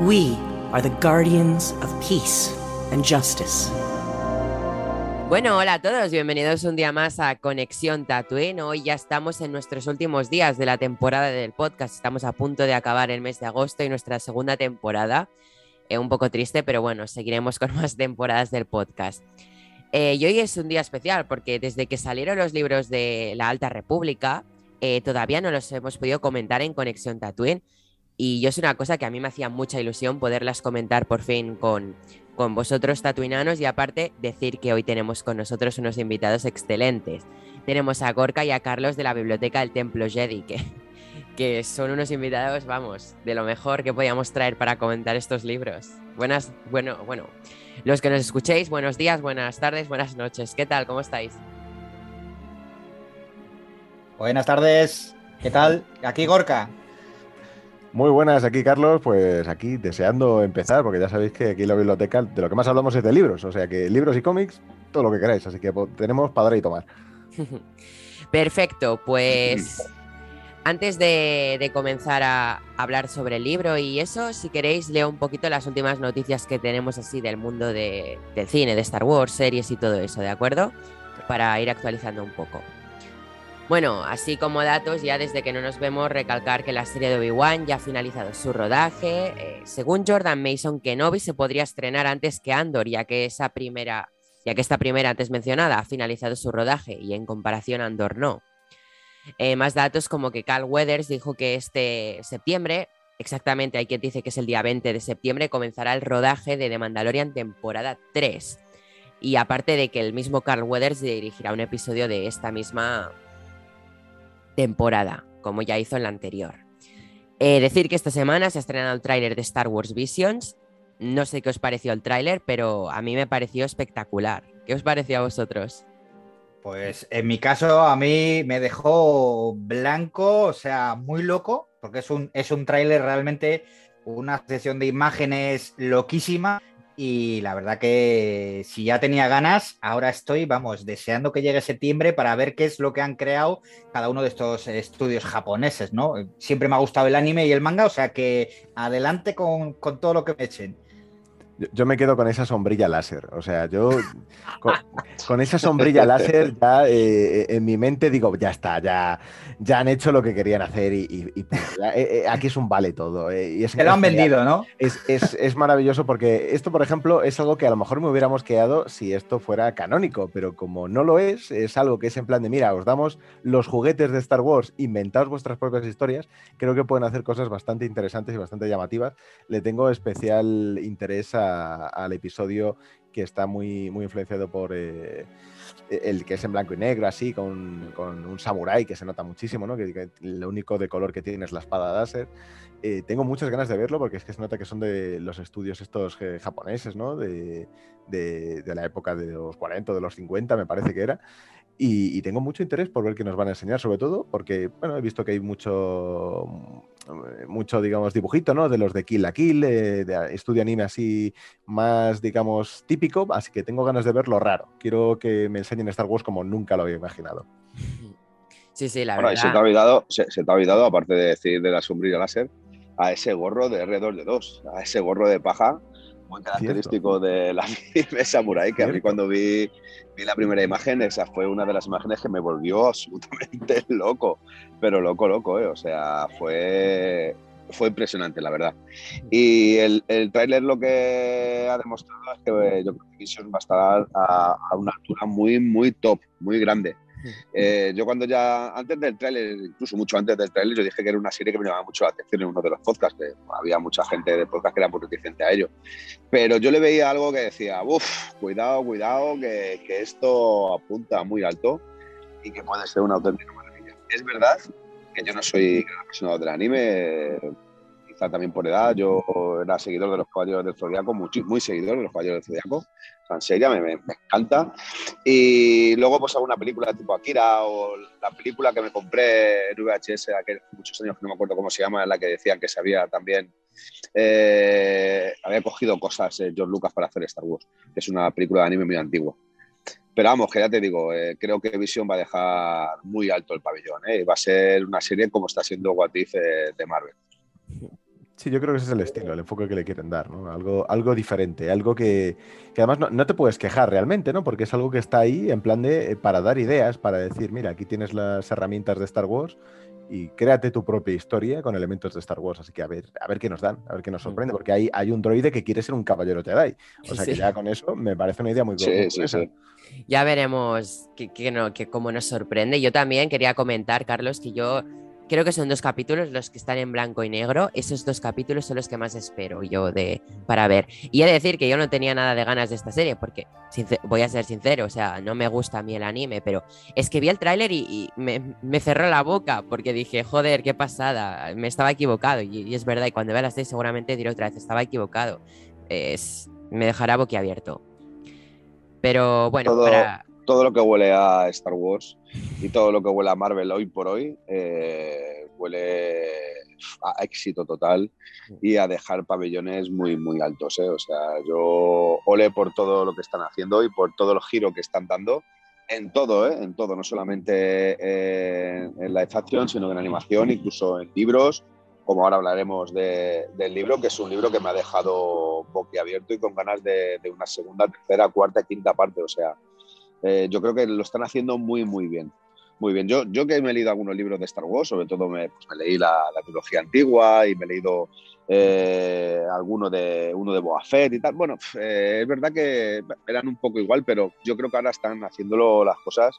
We are the guardians of peace and justice. Bueno, hola a todos, bienvenidos un día más a Conexión Tatooine. Hoy ya estamos en nuestros últimos días de la temporada del podcast. Estamos a punto de acabar el mes de agosto y nuestra segunda temporada. Eh, un poco triste, pero bueno, seguiremos con más temporadas del podcast. Eh, y hoy es un día especial porque desde que salieron los libros de la Alta República, eh, todavía no los hemos podido comentar en Conexión Tatooine. Y yo es una cosa que a mí me hacía mucha ilusión poderlas comentar por fin con, con vosotros tatuinanos y aparte decir que hoy tenemos con nosotros unos invitados excelentes. Tenemos a Gorka y a Carlos de la Biblioteca del Templo Jedi, que, que son unos invitados, vamos, de lo mejor que podíamos traer para comentar estos libros. Buenas, bueno, bueno, los que nos escuchéis, buenos días, buenas tardes, buenas noches. ¿Qué tal? ¿Cómo estáis? Buenas tardes, ¿qué tal? Aquí Gorka. Muy buenas, aquí Carlos, pues aquí deseando empezar, porque ya sabéis que aquí la biblioteca de lo que más hablamos es de libros, o sea que libros y cómics, todo lo que queráis, así que tenemos para dar y tomar. Perfecto, pues antes de, de, comenzar a hablar sobre el libro y eso, si queréis, leo un poquito las últimas noticias que tenemos así del mundo de, del cine, de Star Wars, series y todo eso, ¿de acuerdo? Para ir actualizando un poco. Bueno, así como datos, ya desde que no nos vemos, recalcar que la serie de Obi-Wan ya ha finalizado su rodaje. Eh, según Jordan Mason, Kenobi se podría estrenar antes que Andor, ya que esa primera, ya que esta primera antes mencionada ha finalizado su rodaje y en comparación Andor no. Eh, más datos como que Carl Weathers dijo que este septiembre, exactamente hay quien dice que es el día 20 de septiembre, comenzará el rodaje de The Mandalorian temporada 3. Y aparte de que el mismo Carl Weathers dirigirá un episodio de esta misma temporada, como ya hizo en la anterior. Eh, decir que esta semana se ha estrenado el tráiler de Star Wars Visions. No sé qué os pareció el tráiler, pero a mí me pareció espectacular. ¿Qué os pareció a vosotros? Pues en mi caso a mí me dejó blanco, o sea, muy loco, porque es un, es un tráiler realmente, una sesión de imágenes loquísima y la verdad que si ya tenía ganas, ahora estoy, vamos, deseando que llegue septiembre para ver qué es lo que han creado cada uno de estos estudios japoneses, ¿no? Siempre me ha gustado el anime y el manga, o sea que adelante con, con todo lo que me echen. Yo me quedo con esa sombrilla láser. O sea, yo con, con esa sombrilla láser ya eh, en mi mente digo, ya está, ya, ya han hecho lo que querían hacer y, y, y ya, eh, aquí es un vale todo. Eh, y es, Te lo han vendido, ¿no? Es, es, es, maravilloso porque esto, por ejemplo, es algo que a lo mejor me hubiéramos quedado si esto fuera canónico, pero como no lo es, es algo que es en plan de, mira, os damos los juguetes de Star Wars, inventaos vuestras propias historias, creo que pueden hacer cosas bastante interesantes y bastante llamativas. Le tengo especial interés a al episodio que está muy, muy influenciado por eh, el que es en blanco y negro, así, con, con un samurái que se nota muchísimo, ¿no? Que, que, lo único de color que tiene es la espada láser. Eh, tengo muchas ganas de verlo porque es que se nota que son de los estudios estos eh, japoneses, ¿no? De, de, de, la época de los 40 o de los 50, me parece que era. Y, y, tengo mucho interés por ver qué nos van a enseñar, sobre todo porque, bueno, he visto que hay mucho, mucho, digamos, dibujito, ¿no? De los de Kill la Kill, eh, de estudio anime así más, digamos, típico, así que tengo ganas de ver lo raro. Quiero que me enseñen Star Wars como nunca lo había imaginado. Sí, sí, la bueno, verdad. Y se te, ha olvidado, se, se te ha olvidado, aparte de decir de la sombrilla láser, a ese gorro de R2D2, a ese gorro de paja muy característico Cierto. de la anime Samurai, que a mí cuando vi, vi, la primera imagen, esa fue una de las imágenes que me volvió absolutamente loco, pero loco, loco, ¿eh? o sea, fue, fue impresionante, la verdad. Y el, el tráiler lo que ha demostrado es que yo creo que Vision va a estar a, a una altura muy, muy top, muy grande. Eh, yo cuando ya, antes del tráiler, incluso mucho antes del tráiler, yo dije que era una serie que me llamaba mucho la atención en uno de los podcasts, que había mucha gente de podcast que era muy reticente a ello. Pero yo le veía algo que decía, uff, cuidado, cuidado, que, que, esto apunta muy alto y que puede ser una auténtica maravilla. Es verdad que yo no soy gran apasionado del anime, también por edad, yo era seguidor de los Caballeros del Zodiaco, muy, muy seguidor de los Caballeros del Zodiaco, seria, me, me, me, encanta. Y luego pues alguna película tipo Akira o la película que me compré en VHS hace muchos años, que no me acuerdo cómo se llama, en la que decían que se había también, eh, había cogido cosas eh, George Lucas para hacer Star Wars, que es una película de anime muy antigua. Pero vamos, que ya te digo, eh, creo que Vision va a dejar muy alto el pabellón, ¿eh? va a ser una serie como está siendo What If de Marvel. Sí, yo creo que ese es el estilo, el enfoque que le quieren dar, ¿no? Algo, algo diferente, algo que, además no, te puedes quejar realmente, ¿no? Porque es algo que está ahí en plan de eh, para dar ideas, para decir, mira, aquí tienes las herramientas de Star Wars y créate tu propia historia con elementos de Star Wars. Así que a ver, a ver qué nos dan, a ver qué nos sorprende, porque hay, hay un droide que quiere ser un caballero Jedi. O sea que ya con eso me parece una idea muy sí, sí, Ya veremos que, no, que cómo nos sorprende. Yo también quería comentar, Carlos, que yo creo que son dos capítulos los que están en blanco y negro. Esos dos capítulos son los que más espero yo de, para ver. Y he de decir que yo no tenía nada de ganas de esta serie, porque voy a ser sincero, o sea, no me gusta a mí el anime, pero es que vi el tráiler y, me, cerró la boca porque dije, joder, qué pasada, me estaba equivocado. Y, es verdad, y cuando vea la serie seguramente diré otra vez, estaba equivocado. Es, me dejará boquiabierto. Pero bueno, para todo lo que huele a Star Wars y todo lo que huele a Marvel hoy por hoy eh, huele a éxito total y a dejar pabellones muy, muy altos. ¿eh? O sea, yo ole por todo lo que están haciendo y por todo el giro que están dando en todo, ¿eh? en todo, no solamente en la action, sino en animación, incluso en libros, como ahora hablaremos del libro, que es un libro que me ha dejado boquiabierto y con ganas de, de una segunda, tercera, cuarta, quinta parte. O sea, eh, yo creo que lo están haciendo muy, muy bien. Muy bien. Yo, yo que me he leído algunos libros de Star Wars, sobre todo me, pues leí la, trilogía antigua y me he leído eh, alguno de uno de Boa Fett y tal. Bueno, eh, es verdad que eran un poco igual, pero yo creo que ahora están haciéndolo las cosas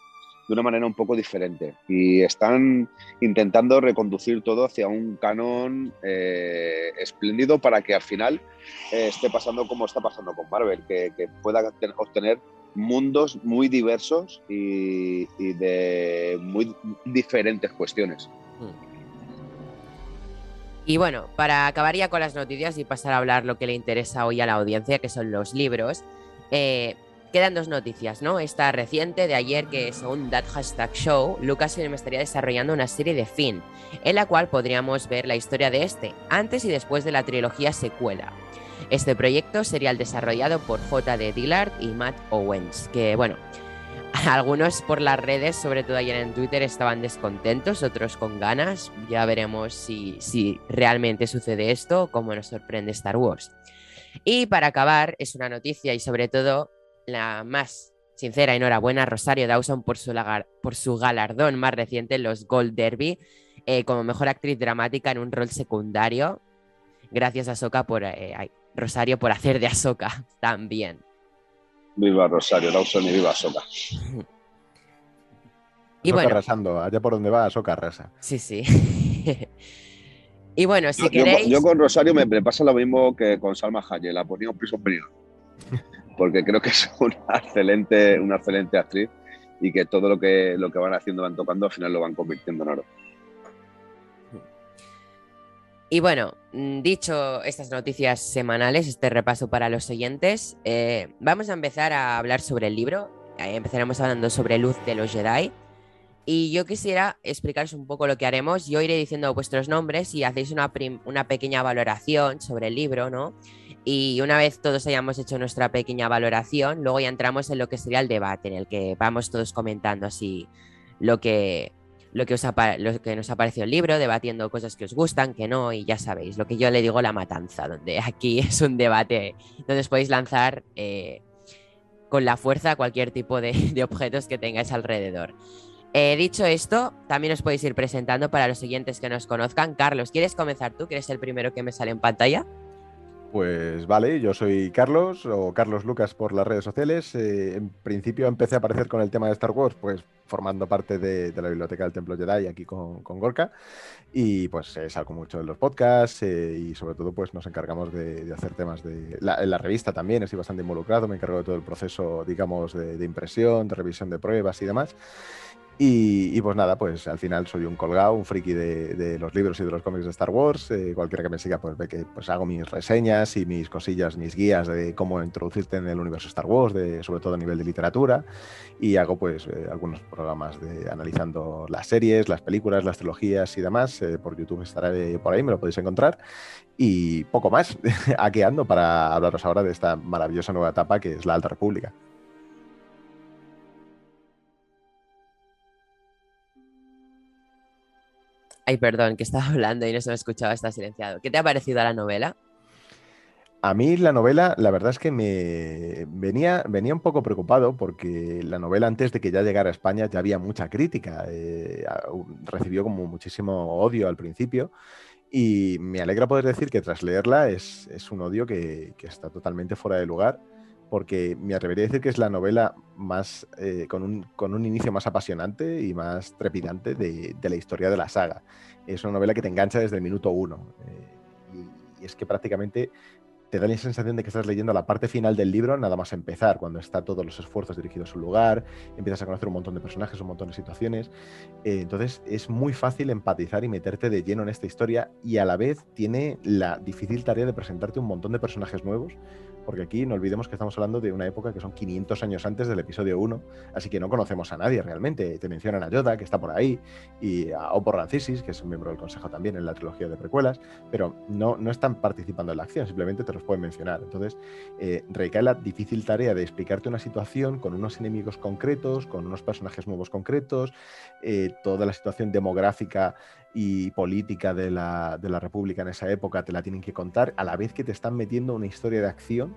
de una manera un poco diferente y están intentando reconducir todo hacia un canon espléndido para que al final esté pasando como está pasando con Marvel, que pueda obtener mundos muy diversos y, de muy diferentes cuestiones. Y bueno, para acabar ya con las noticias y pasar a hablar lo que le interesa hoy a la audiencia, que son los libros, eh, quedan dos noticias, ¿no? Esta reciente de ayer, que según That Hashtag Show, Lucasfilm estaría desarrollando una serie de Finn, en la cual podríamos ver la historia de este, antes y después de la trilogía secuela. Este proyecto sería el desarrollado por J.D. Dillard y Matt Owens, que bueno, algunos por las redes, sobre todo ayer en Twitter, estaban descontentos, otros con ganas. Ya veremos si, si realmente sucede esto o cómo nos sorprende Star Wars. Y para acabar, es una noticia y sobre todo la más sincera enhorabuena a Rosario Dawson por su, por su galardón más reciente en los Gold Derby eh, como mejor actriz dramática en un rol secundario. Gracias a Soka por eh, Rosario por hacer de Ahsoka también. Viva Rosario Dawson y viva Ahsoka. y bueno, arrasando, allá por donde va Ahsoka arrasa. Sí, sí. y bueno, si queréis... Yo, con Rosario me, pasa lo mismo que con Salma Hayek, la ponía un piso superior. Porque creo que es una excelente, una excelente actriz y que todo lo que, lo que van haciendo, van tocando, al final lo van convirtiendo en oro. Y bueno, mm, dicho estas noticias semanales, este repaso para los oyentes, eh, vamos a empezar a hablar sobre el libro. empezaremos hablando sobre Luz de los Jedi. Y yo quisiera explicaros un poco lo que haremos. Yo iré diciendo vuestros nombres y hacéis una, una pequeña valoración sobre el libro, ¿no? Y una vez todos hayamos hecho nuestra pequeña valoración, luego ya entramos en lo que sería el debate, en el que vamos todos comentando así lo que, lo que, os lo que nos ha parecido el libro, debatiendo cosas que os gustan, que no, y ya sabéis, lo que yo le digo la matanza, donde aquí es un debate donde os podéis lanzar eh, con la fuerza cualquier tipo de, objetos que tengáis alrededor. Eh, dicho esto, también os podéis ir presentando para los siguientes que nos conozcan. Carlos, ¿quieres comenzar tú? que eres el primero que me sale en pantalla? Pues vale, yo soy Carlos o Carlos Lucas por las redes sociales. Eh, en principio empecé a aparecer con el tema de Star Wars, pues formando parte de, la biblioteca del Templo Jedi aquí con, Gorka. Y pues eh, salgo mucho en los podcasts eh, y sobre todo pues nos encargamos de, hacer temas de... La, en la revista también estoy bastante involucrado, me encargo de todo el proceso, digamos, de impresión, de revisión de pruebas y demás. Y, pues nada, pues al final soy un colgado, un friki de, los libros y de los cómics de Star Wars. Eh, cualquiera que me siga, pues ve que pues hago mis reseñas y mis cosillas, mis guías de cómo introducirte en el universo Star Wars, de, sobre todo a nivel de literatura. Y hago pues eh, algunos programas de analizando las series, las películas, las trilogías y demás. Eh, por YouTube estaré por ahí, me lo podéis encontrar. Y poco más, aquí ando para hablaros ahora de esta maravillosa nueva etapa que es la Alta República. Ay, perdón, que estaba hablando y no se me escuchaba, está silenciado. ¿Qué te ha parecido la novela? A mí la novela, la verdad es que me venía, venía un poco preocupado porque la novela antes de que ya llegara a España ya había mucha crítica. Eh, recibió como muchísimo odio al principio y me alegra poder decir que tras leerla es, un odio que, está totalmente fuera de lugar porque me atrevería a decir que es la novela más eh, con, un, inicio más apasionante y más trepidante de, la historia de la saga. Es una novela que te engancha desde el minuto uno. Eh, y, es que prácticamente te da la sensación de que estás leyendo la parte final del libro nada más empezar, cuando está todos los esfuerzos dirigidos a su lugar, empiezas a conocer un montón de personajes, un montón de situaciones. Eh, entonces es muy fácil empatizar y meterte de lleno en esta historia y a la vez tiene la difícil tarea de presentarte un montón de personajes nuevos porque aquí no olvidemos que estamos hablando de una época que son 500 años antes del episodio 1, así que no conocemos a nadie realmente. Te mencionan a Yoda, que está por ahí, y a Oppo Rancisis, que es un miembro del Consejo también en la trilogía de precuelas, pero no, no están participando en la acción, simplemente te los pueden mencionar. Entonces, eh, recae la difícil tarea de explicarte una situación con unos enemigos concretos, con unos personajes nuevos concretos, eh, toda la situación demográfica y política de la, de la, República en esa época te la tienen que contar, a la vez que te están metiendo una historia de acción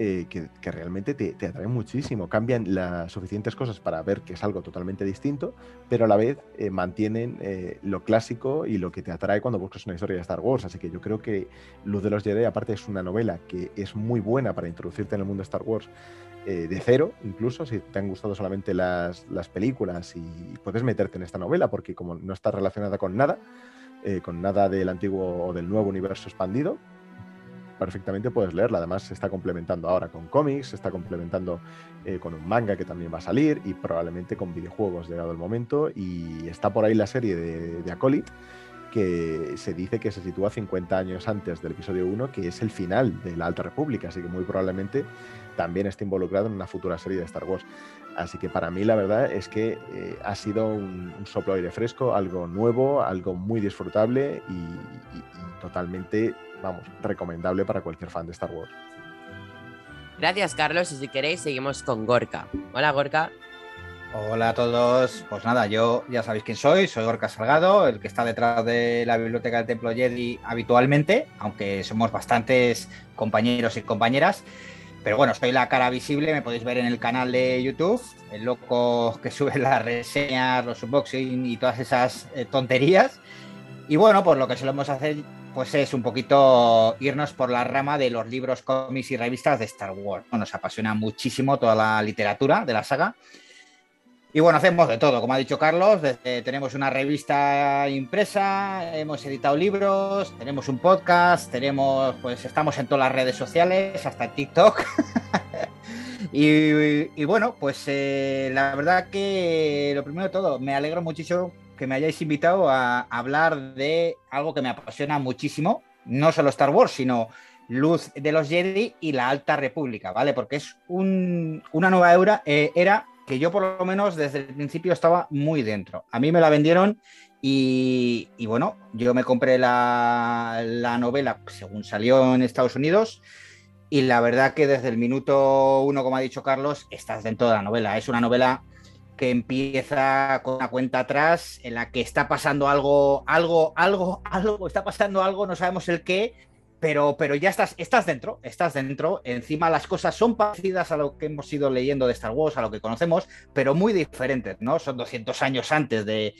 eh, que, que, realmente te, te, atrae muchísimo. Cambian las suficientes cosas para ver que es algo totalmente distinto, pero a la vez eh, mantienen eh, lo clásico y lo que te atrae cuando buscas una historia de Star Wars. Así que yo creo que Luz de los Jedi, aparte, es una novela que es muy buena para introducirte en el mundo de Star Wars eh, de cero, incluso si te han gustado solamente las, películas y puedes meterte en esta novela porque como no está relacionada con nada, eh, con nada del antiguo o del nuevo universo expandido, perfectamente puedes leerla. Además, se está complementando ahora con cómics, se está complementando eh, con un manga que también va a salir y probablemente con videojuegos llegado el momento. Y está por ahí la serie de, de que se dice que se sitúa 50 años antes del episodio 1, que es el final de la Alta República, así que muy probablemente también está involucrado en una futura serie de Star Wars. Así que para mí la verdad es que eh, ha sido un, soplo aire fresco, algo nuevo, algo muy disfrutable y, y totalmente, vamos, recomendable para cualquier fan de Star Wars. Gracias Carlos y si queréis seguimos con Gorka. Hola Gorka. Hola a todos. Pues nada, yo ya sabéis quién soy, soy Gorka Salgado, el que está detrás de la biblioteca del Templo Jedi habitualmente, aunque somos bastantes compañeros y compañeras. Pero bueno, soy la cara visible, me podéis ver en el canal de YouTube, el loco que sube las reseñas, los unboxing y todas esas eh, tonterías. Y bueno, pues lo que solemos hacer pues es un poquito irnos por la rama de los libros, cómics y revistas de Star Wars. Nos apasiona muchísimo toda la literatura de la saga. Y bueno, hacemos de todo, como ha dicho Carlos, tenemos una revista impresa, hemos editado libros, tenemos un podcast, tenemos, pues estamos en todas las redes sociales, hasta TikTok. y, bueno, pues eh, la verdad que lo primero de todo, me alegro muchísimo que me hayáis invitado a hablar de algo que me apasiona muchísimo, no solo Star Wars, sino Luz de los Jedi y la Alta República, ¿vale? Porque es una nueva era, eh, era que yo por lo menos desde el principio estaba muy dentro. A mí me la vendieron y, bueno, yo me compré la, novela según salió en Estados Unidos y la verdad que desde el minuto uno, como ha dicho Carlos, estás dentro de la novela. Es una novela que empieza con una cuenta atrás en la que está pasando algo, algo, algo, algo, está pasando algo, no sabemos el qué, pero, pero ya estás, estás dentro, estás dentro. Encima las cosas son parecidas a lo que hemos ido leyendo de Star Wars, a lo que conocemos, pero muy diferentes, ¿no? Son 200 años antes de,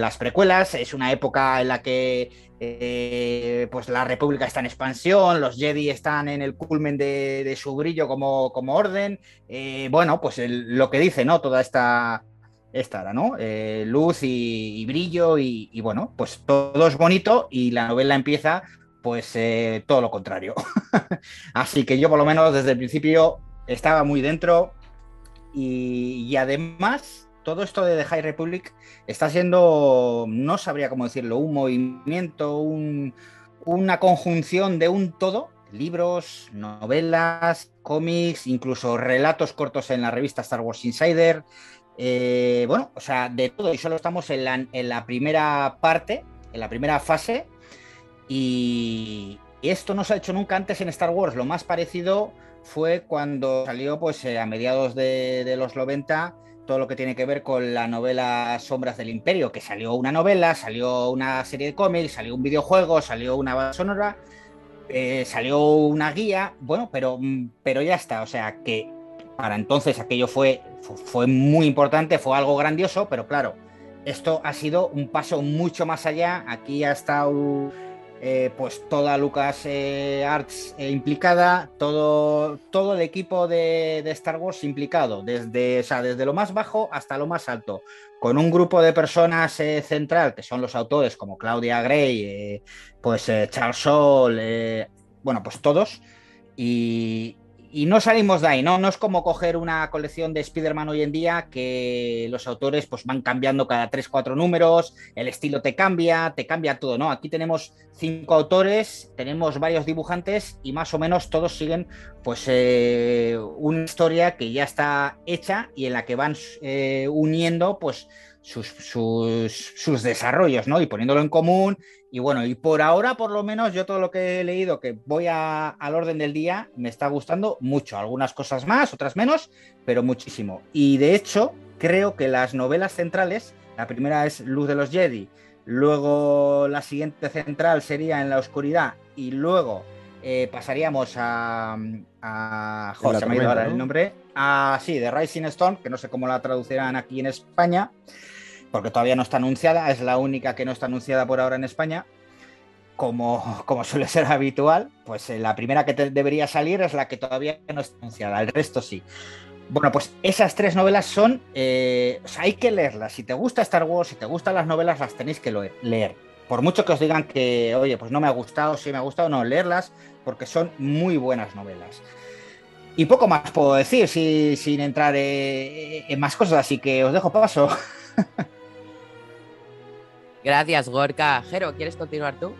las precuelas, es una época en la que eh, pues la República está en expansión, los Jedi están en el culmen de, su brillo como, como orden. Eh, bueno, pues lo que dice, ¿no? Toda esta, esta ¿no? Eh, luz y, brillo y, bueno, pues todo es bonito y la novela empieza pues eh, todo lo contrario. Así que yo por lo menos desde el principio estaba muy dentro y, además todo esto de The High Republic está siendo, no sabría cómo decirlo, un movimiento, una conjunción de un todo, libros, novelas, cómics, incluso relatos cortos en la revista Star Wars Insider. Eh, bueno, o sea, de todo y solo estamos en la, en la primera parte, en la primera fase y esto no se ha hecho nunca antes en Star Wars. Lo más parecido fue cuando salió pues, eh, a mediados de, los 90 todo lo que tiene que ver con la novela Sombras del Imperio, que salió una novela, salió una serie de cómics, salió un videojuego, salió una banda sonora, eh, salió una guía, bueno, pero, mm, pero ya está, o sea que para entonces aquello fue, fue muy importante, fue algo grandioso, pero claro, esto ha sido un paso mucho más allá, aquí ha estado eh, pues toda Lucas eh, Arts eh, implicada, todo, todo el equipo de, Star Wars implicado, desde, desde lo más bajo hasta lo más alto, con un grupo de personas central, que son los autores como Claudia Gray, pues Charles Sol, bueno, pues todos, y, y no salimos de ahí, ¿no? No es como coger una colección de Spider-Man hoy en día que los autores pues, van cambiando cada 3, 4 números, el estilo te cambia, te cambia todo, ¿no? Aquí tenemos cinco autores, tenemos varios dibujantes y más o menos todos siguen pues eh, una historia que ya está hecha y en la que van eh, uniendo pues sus, sus, desarrollos, ¿no? Y poniéndolo en común. Y bueno, y por ahora, por lo menos, yo todo lo que he leído, que voy al orden del día, me está gustando mucho. Algunas cosas más, otras menos, pero muchísimo. Y de hecho, creo que las novelas centrales, la primera es Luz de los Jedi, luego la siguiente central sería En la Oscuridad, y luego eh, pasaríamos a. a se me ha ido el nombre. A, sí, de Rising Storm, que no sé cómo la traducirán aquí en España porque todavía no está anunciada, es la única que no está anunciada por ahora en España. Como, como suele ser habitual, pues eh, la primera que debería salir es la que todavía no está anunciada, el resto sí. Bueno, pues esas tres novelas son, eh, hay que leerlas. Si te gusta Star Wars, si te gustan las novelas, las tenéis que leer. Por mucho que os digan que, oye, pues no me ha gustado, sí me ha gustado, no, leerlas, porque son muy buenas novelas. Y poco más puedo decir sin entrar eh, en más cosas, así que os dejo paso. Gracias, Gorka. Jero, ¿quieres continuar tú?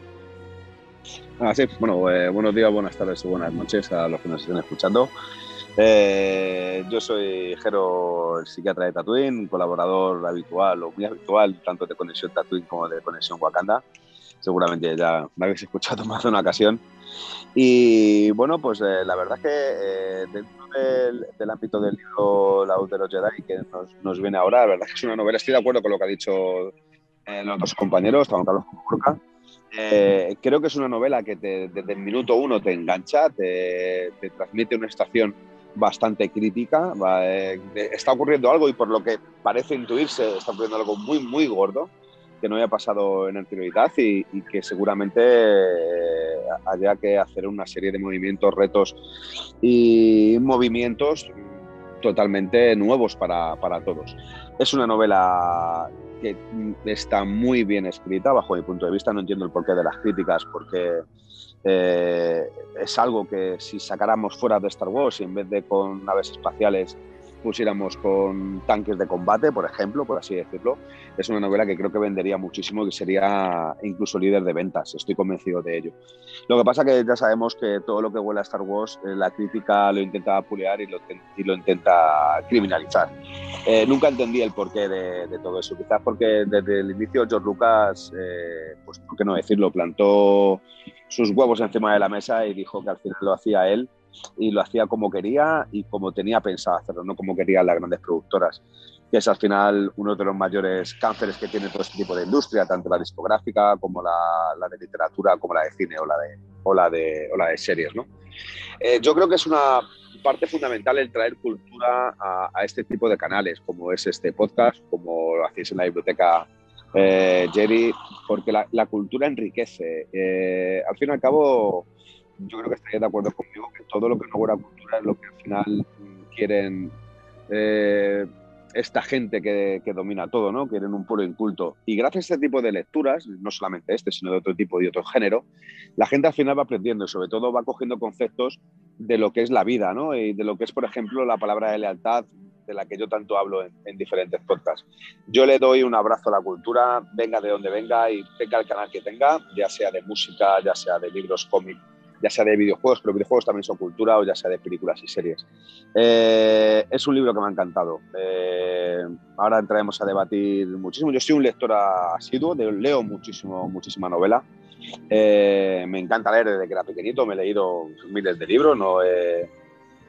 Ah, sí, bueno, eh, buenos días, buenas tardes y buenas noches a los que nos estén escuchando. Eh, yo soy Jero, el psiquiatra de Tatooine, colaborador habitual o muy habitual, tanto de Conexión Tatooine como de Conexión Wakanda. Seguramente ya me habéis escuchado más de una ocasión. Y bueno, pues eh, la verdad es que dentro del, ámbito del libro La de los Jedi que nos, nos, viene ahora, la verdad es que es una novela, estoy de acuerdo con lo que ha dicho eh, los dos compañeros, tanto Carlos como eh, creo que es una novela que desde el minuto uno te engancha, te, transmite una estación bastante crítica. Eh, está ocurriendo algo y por lo que parece intuirse, está ocurriendo algo muy, muy gordo que no haya pasado en anterioridad y, y que seguramente haya que hacer una serie de movimientos, retos y movimientos totalmente nuevos para, para todos. Es una novela que está muy bien escrita bajo mi punto de vista. No entiendo el porqué de las críticas, porque eh, es algo que si sacáramos fuera de Star Wars y en vez de con naves espaciales pusiéramos con tanques de combate, por ejemplo, por así decirlo, es una novela que creo que vendería muchísimo que sería incluso líder de ventas, estoy convencido de ello. Lo que pasa que ya sabemos que todo lo que huele a Star Wars, eh, la crítica lo intenta apulear y lo, y lo intenta criminalizar. Eh, nunca entendí el porqué de, todo eso, quizás porque desde el inicio George Lucas, eh, pues por qué no decirlo, plantó sus huevos encima de la mesa y dijo que al final lo hacía él y lo hacía como quería y como tenía pensado hacerlo, no como querían las grandes productoras, que es al final uno de los mayores cánceres que tiene todo este tipo de industria, tanto la discográfica como la, la de literatura, como la de cine o la de, o la de, o la de series. ¿no? Eh, yo creo que es una parte fundamental el traer cultura a, a, este tipo de canales, como es este podcast, como lo hacéis en la biblioteca eh, Jerry, porque la, la cultura enriquece. Eh, al fin y al cabo, yo creo que estaría de acuerdo conmigo que todo lo que no fuera cultura es lo que al final quieren eh, esta gente que, que, domina todo, ¿no? Quieren un pueblo inculto. Y gracias a este tipo de lecturas, no solamente este, sino de otro tipo y otro género, la gente al final va aprendiendo y sobre todo va cogiendo conceptos de lo que es la vida, ¿no? Y de lo que es, por ejemplo, la palabra de lealtad, de la que yo tanto hablo en, en, diferentes podcasts. Yo le doy un abrazo a la cultura, venga de donde venga y tenga el canal que tenga, ya sea de música, ya sea de libros, cómics, ya sea de videojuegos, pero videojuegos también son cultura, o ya sea de películas y series. Eh, es un libro que me ha encantado. Eh, ahora entraremos a debatir muchísimo. Yo soy un lector asiduo, leo muchísimo, muchísima novela. Eh, me encanta leer desde que era pequeñito, me he leído miles de libros, no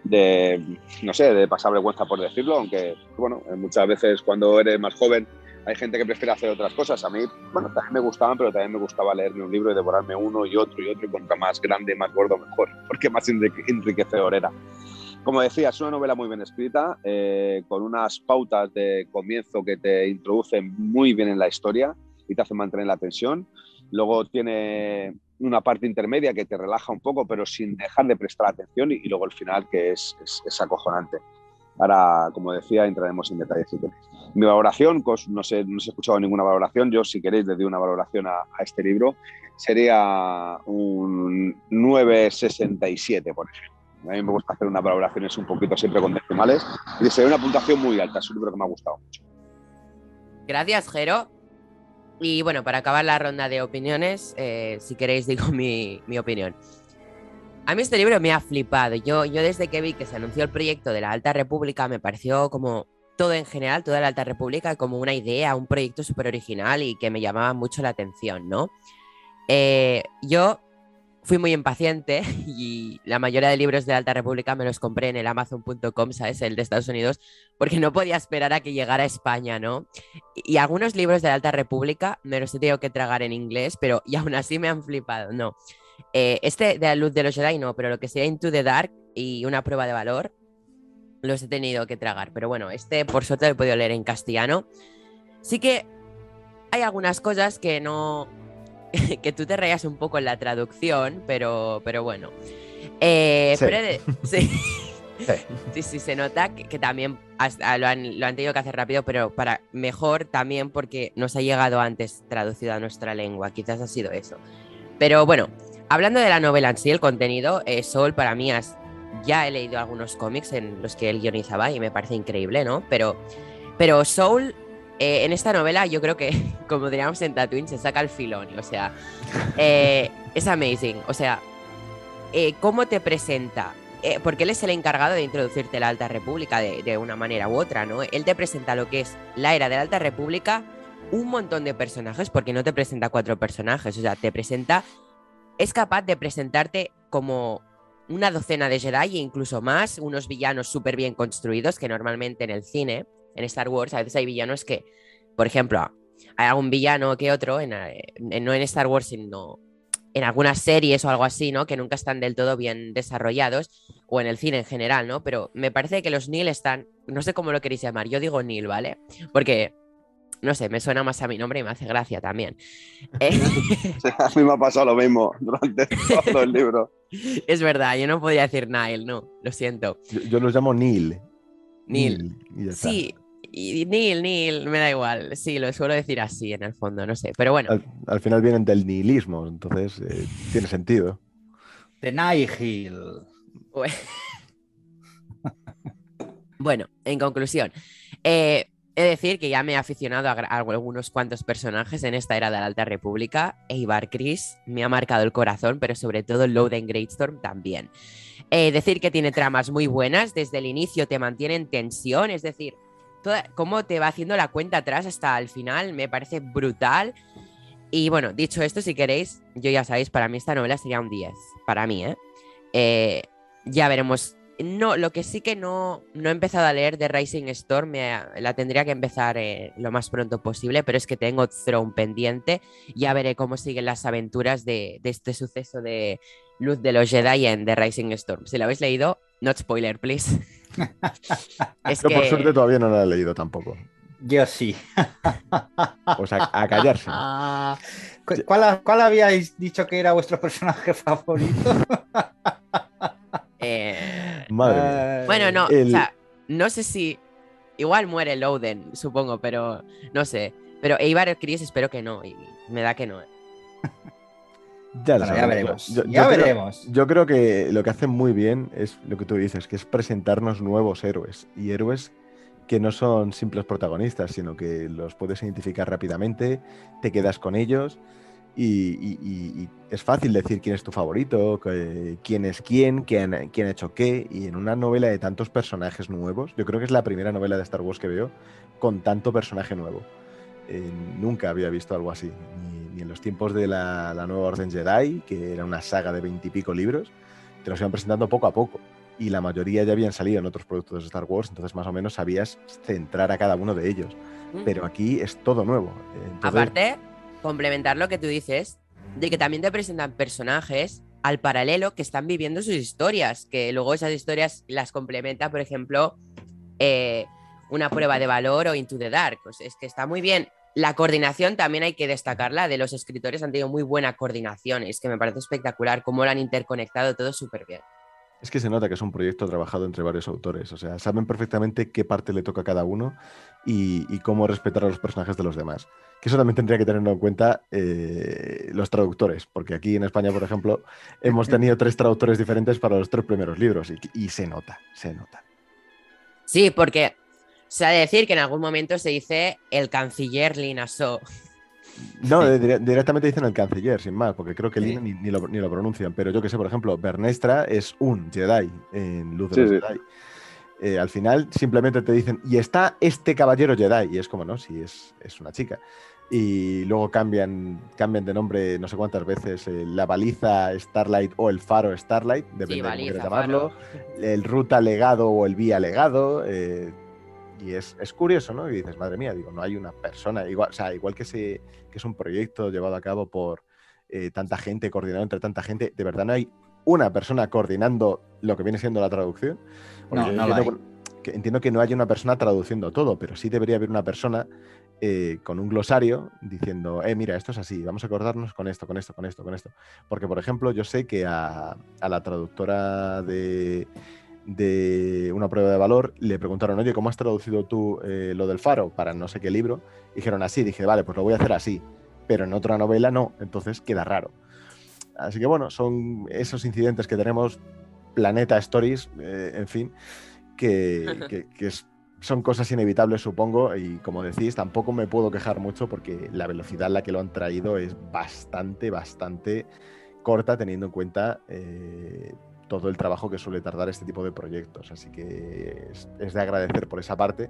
de, no sé, de pasar vergüenza por decirlo, aunque, bueno, muchas veces cuando eres más joven hay gente que prefiere hacer otras cosas. A mí, bueno, también me gustaban, pero también me gustaba leerme un libro y devorarme uno y otro y otro, y cuanto más grande, más gordo, mejor, porque más enriquecedor era. Como decía, es una novela muy bien escrita, eh, con unas pautas de comienzo que te introducen muy bien en la historia y te hacen mantener la tensión. Luego tiene una parte intermedia que te relaja un poco, pero sin dejar de prestar atención, y, luego el final que es, es, acojonante. Ahora, como decía, entraremos en detalles si Mi valoración, no sé, no he escuchado ninguna valoración, yo si queréis le doy una valoración a, este libro, sería un 967, por ejemplo. A mí me gusta hacer unas valoraciones un poquito siempre con decimales y sería una puntuación muy alta, es un libro que me ha gustado mucho. Gracias, Jero. Y bueno, para acabar la ronda de opiniones, eh, si queréis digo mi, opinión. A mí este libro me ha flipado. Yo, yo desde que vi que se anunció el proyecto de la Alta República me pareció como todo en general, toda la Alta República, como una idea, un proyecto súper original y que me llamaba mucho la atención, ¿no? Eh, yo fui muy impaciente y la mayoría de libros de Alta República me los compré en el amazon.com, ¿sabes? El de Estados Unidos, porque no podía esperar a que llegara a España, ¿no? Y, algunos libros de Alta República me los he tenido que tragar en inglés, pero y aún así me han flipado, ¿no? Eh, este de la luz de los Jedi no, pero lo que sea Into the Dark y una prueba de valor, los he tenido que tragar. Pero bueno, este por suerte lo he podido leer en castellano. Sí que hay algunas cosas que no, que tú te reías un poco en la traducción, pero, pero bueno. Eh, sí. sí. sí. se nota que, también lo, han, lo, han, tenido que hacer rápido, pero para mejor también porque nos ha llegado antes traducido a nuestra lengua, quizás ha sido eso. Pero bueno, hablando de la novela en sí, el contenido, eh, Soul para mí es, ya he leído algunos cómics en los que él guionizaba y me parece increíble, ¿no? Pero, pero Soul eh, en esta novela yo creo que, como diríamos en Tatooine, se saca el filón. O sea, eh, es amazing. O sea, eh, ¿cómo te presenta? porque él es el encargado de introducirte la Alta República de, de, una manera u otra, ¿no? Él te presenta lo que es la era de la Alta República, un montón de personajes, porque no te presenta cuatro personajes, o sea, te presenta, es capaz de presentarte como una docena de Jedi e incluso más, unos villanos súper bien construidos que normalmente en el cine en Star Wars a veces hay villanos que, por ejemplo, hay algún villano que otro, en, no en Star Wars, sino en algunas series o algo así, ¿no? Que nunca están del todo bien desarrollados, o en el cine en general, ¿no? Pero me parece que los Neil están, no sé cómo lo queréis llamar, yo digo Neil, ¿vale? Porque, no sé, me suena más a mi nombre y me hace gracia también. Eh, a mí me ha pasado lo mismo durante todo el libro. Es verdad, yo no podía decir Neil, no, lo siento. Yo, los llamo Neil. Neil. sí, y Neil, Neil, me da igual. Sí, lo suelo decir así en el fondo, no sé. Pero bueno. Al, final vienen del nihilismo, entonces eh, tiene sentido. De Nihil. bueno, en conclusión. Eh, he de decir que ya me he aficionado a, algunos cuantos personajes en esta era de la Alta República. Eibar Chris me ha marcado el corazón, pero sobre todo Loden Greatstorm también. Eh, decir que tiene tramas muy buenas, desde el inicio te mantiene en tensión, es decir, cómo te va haciendo la cuenta atrás hasta el final, me parece brutal. Y bueno, dicho esto, si queréis, yo ya sabéis, para mí esta novela sería un 10, para mí, ¿eh? ¿eh? ya veremos. No, lo que sí que no, no he empezado a leer de Rising Storm, la tendría que empezar eh, lo más pronto posible, pero es que tengo Throne pendiente. Ya veré cómo siguen las aventuras de, de este suceso de Luz de los Jedi en The Rising Storm. Si lo habéis leído, not spoiler, please. Yo por suerte todavía no lo he leído tampoco. Yo sí. O sea, a callarse. ¿Cuál, habíais dicho que era vuestro personaje favorito? Madre Bueno, no, o sea, no sé si. Igual muere Loden, supongo, pero no sé. Pero Eibar Chris espero que no, y me da que no. Ya, veremos. Yo, ya veremos. yo creo que lo que hacen muy bien es lo que tú dices, que es presentarnos nuevos héroes y héroes que no son simples protagonistas, sino que los puedes identificar rápidamente, te quedas con ellos y, es fácil decir quién es tu favorito, quién es quién, quién, quién ha hecho qué. Y en una novela de tantos personajes nuevos, yo creo que es la primera novela de Star Wars que veo con tanto personaje nuevo. Eh, nunca había visto algo así, ni, en los tiempos de la, Nueva Orden Jedi, que era una saga de veintipico libros, te los iban presentando poco a poco. y la mayoría ya habían salido en otros productos de Star Wars, entonces más o menos sabías centrar a cada uno de ellos. Pero aquí es todo nuevo. Aparte, complementar lo que tú dices, de que también te presentan personajes al paralelo que están viviendo sus historias, que luego esas historias las complementa, por ejemplo, eh, una prueba de valor o Into the Dark. Pues es que está muy bien. La coordinación también hay que destacarla, de los escritores han tenido muy buena coordinación, es que me parece espectacular cómo lo han interconectado todo súper bien. Es que se nota que es un proyecto trabajado entre varios autores, o sea, saben perfectamente qué parte le toca a cada uno y, cómo respetar a los personajes de los demás. Que eso también tendría que tenerlo en cuenta eh, los traductores, porque aquí en España, por ejemplo, hemos tenido tres traductores diferentes para los tres primeros libros y, se nota, se nota. Sí, porque se ha de decir que en algún momento se dice el canciller Linaso. No, directamente dicen el canciller, sin más, porque creo que ni, lo, pronuncian. Pero yo que sé, por ejemplo, Bernestra es un Jedi en Luz de los Jedi. Eh, al final simplemente te dicen, y está este caballero Jedi, y es como, no, si es, es una chica. Y luego cambian, cambian de nombre no sé cuántas veces, eh, la baliza Starlight o el faro Starlight, depende de cómo llamarlo, el ruta legado o el vía legado. Eh, y es, curioso, ¿no? Y dices, madre mía, digo, no hay una persona, igual, o sea, igual que, se, que es un proyecto llevado a cabo por eh, tanta gente, coordinado entre tanta gente, de verdad no hay una persona coordinando lo que viene siendo la traducción. No, entiendo, que, entiendo que no haya una persona traduciendo todo, pero sí debería haber una persona eh, con un glosario diciendo, eh, mira, esto es así, vamos a acordarnos con esto, con esto, con esto, con esto. Porque, por ejemplo, yo sé que a la traductora de de una prueba de valor, le preguntaron, oye, ¿cómo has traducido tú eh, lo del faro para no sé qué libro? dijeron así, dije, vale, pues lo voy a hacer así, pero en otra novela no, entonces queda raro. Así que bueno, son esos incidentes que tenemos, Planeta Stories, eh, en fin, que, son cosas inevitables, supongo, y como decís, tampoco me puedo quejar mucho porque la velocidad a la que lo han traído es bastante, bastante corta, teniendo en cuenta eh, todo el trabajo que suele tardar este tipo de proyectos. Así que es, de agradecer por esa parte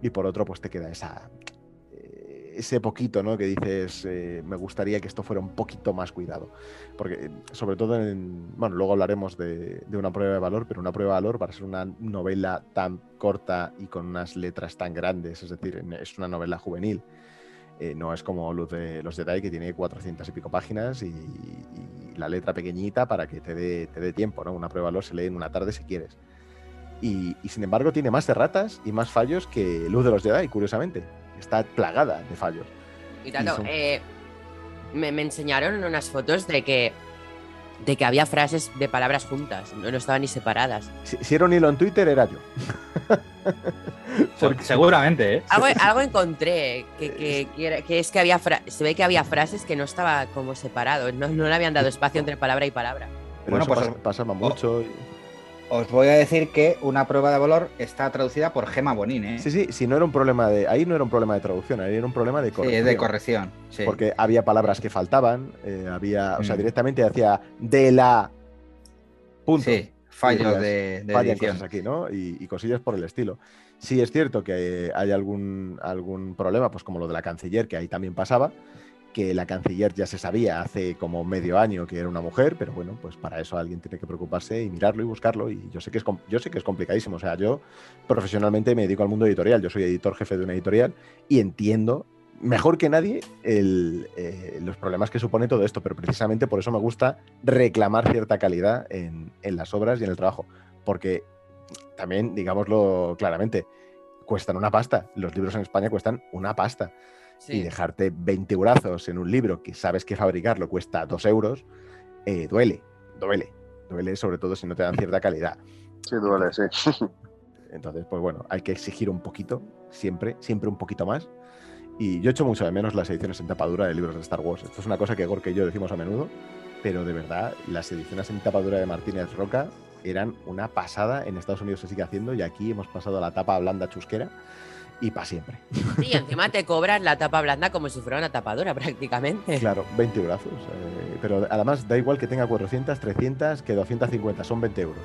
y por otro pues te queda eh, ese poquito ¿no? que dices, eh, me gustaría que esto fuera un poquito más cuidado. Porque sobre todo en, bueno, luego hablaremos de, una prueba de valor, pero una prueba de valor para ser una novela tan corta y con unas letras tan grandes, es decir, es una novela juvenil. Eh, no es como Luz de los Jedi que tiene 400 y pico páginas y, la letra pequeñita para que te dé, te dé tiempo, ¿no? Una prueba valor se lee en una tarde si quieres. Y, sin embargo tiene más erratas y más fallos que Luz de los Jedi, curiosamente. Está plagada de fallos. Y tanto, eh, me, me, enseñaron unas fotos de que de que había frases de palabras juntas, no, estaban ni separadas. Si, era un hilo en Twitter, era yo. Seguramente, ¿eh? Algo, encontré, que, es que había se ve que había frases que no estaba como separado, no, le habían dado espacio entre palabra y palabra. bueno, pues pasaba mucho. Os voy a decir que una prueba de valor está traducida por Gema Bonín, ¿eh? Sí, sí, si no era un problema de. Ahí no era un problema de traducción, ahí era un problema de corrección. Sí, de corrección. Porque había palabras que faltaban, eh, había. O sea, mm. directamente hacía de la. Punto. Sí, fallos de, de cosas aquí, ¿no? Y, cosillas por el estilo. Sí, es cierto que hay algún, algún problema, pues como lo de la canciller, que ahí también pasaba que la canciller ya se sabía hace como medio año que era una mujer, pero bueno, pues para eso alguien tiene que preocuparse y mirarlo y buscarlo. Y yo sé que es, yo sé que es complicadísimo. O sea, yo profesionalmente me dedico al mundo editorial, yo soy editor jefe de una editorial y entiendo mejor que nadie eh, los problemas que supone todo esto, pero precisamente por eso me gusta reclamar cierta calidad en, en las obras y en el trabajo, porque también, digámoslo claramente, cuestan una pasta. Los libros en España cuestan una pasta y dejarte 20 brazos en un libro que sabes que fabricarlo cuesta 2 euros, eh, duele, duele, duele sobre todo si no te dan cierta calidad. Sí, duele, sí. Entonces, pues bueno, hay que exigir un poquito, siempre, siempre un poquito más. Y yo echo mucho de menos las ediciones en tapadura de libros de Star Wars. Esto es una cosa que Gorka y yo decimos a menudo, pero de verdad, las ediciones en tapadura de Martínez Roca eran una pasada. En Estados Unidos se sigue haciendo y aquí hemos pasado a la tapa blanda chusquera y para siempre. Sí, encima te cobras la tapa blanda como si fuera una tapadura prácticamente. Claro, 20 brazos. Eh, pero además da igual que tenga 400, 300 que 250, son 20 euros.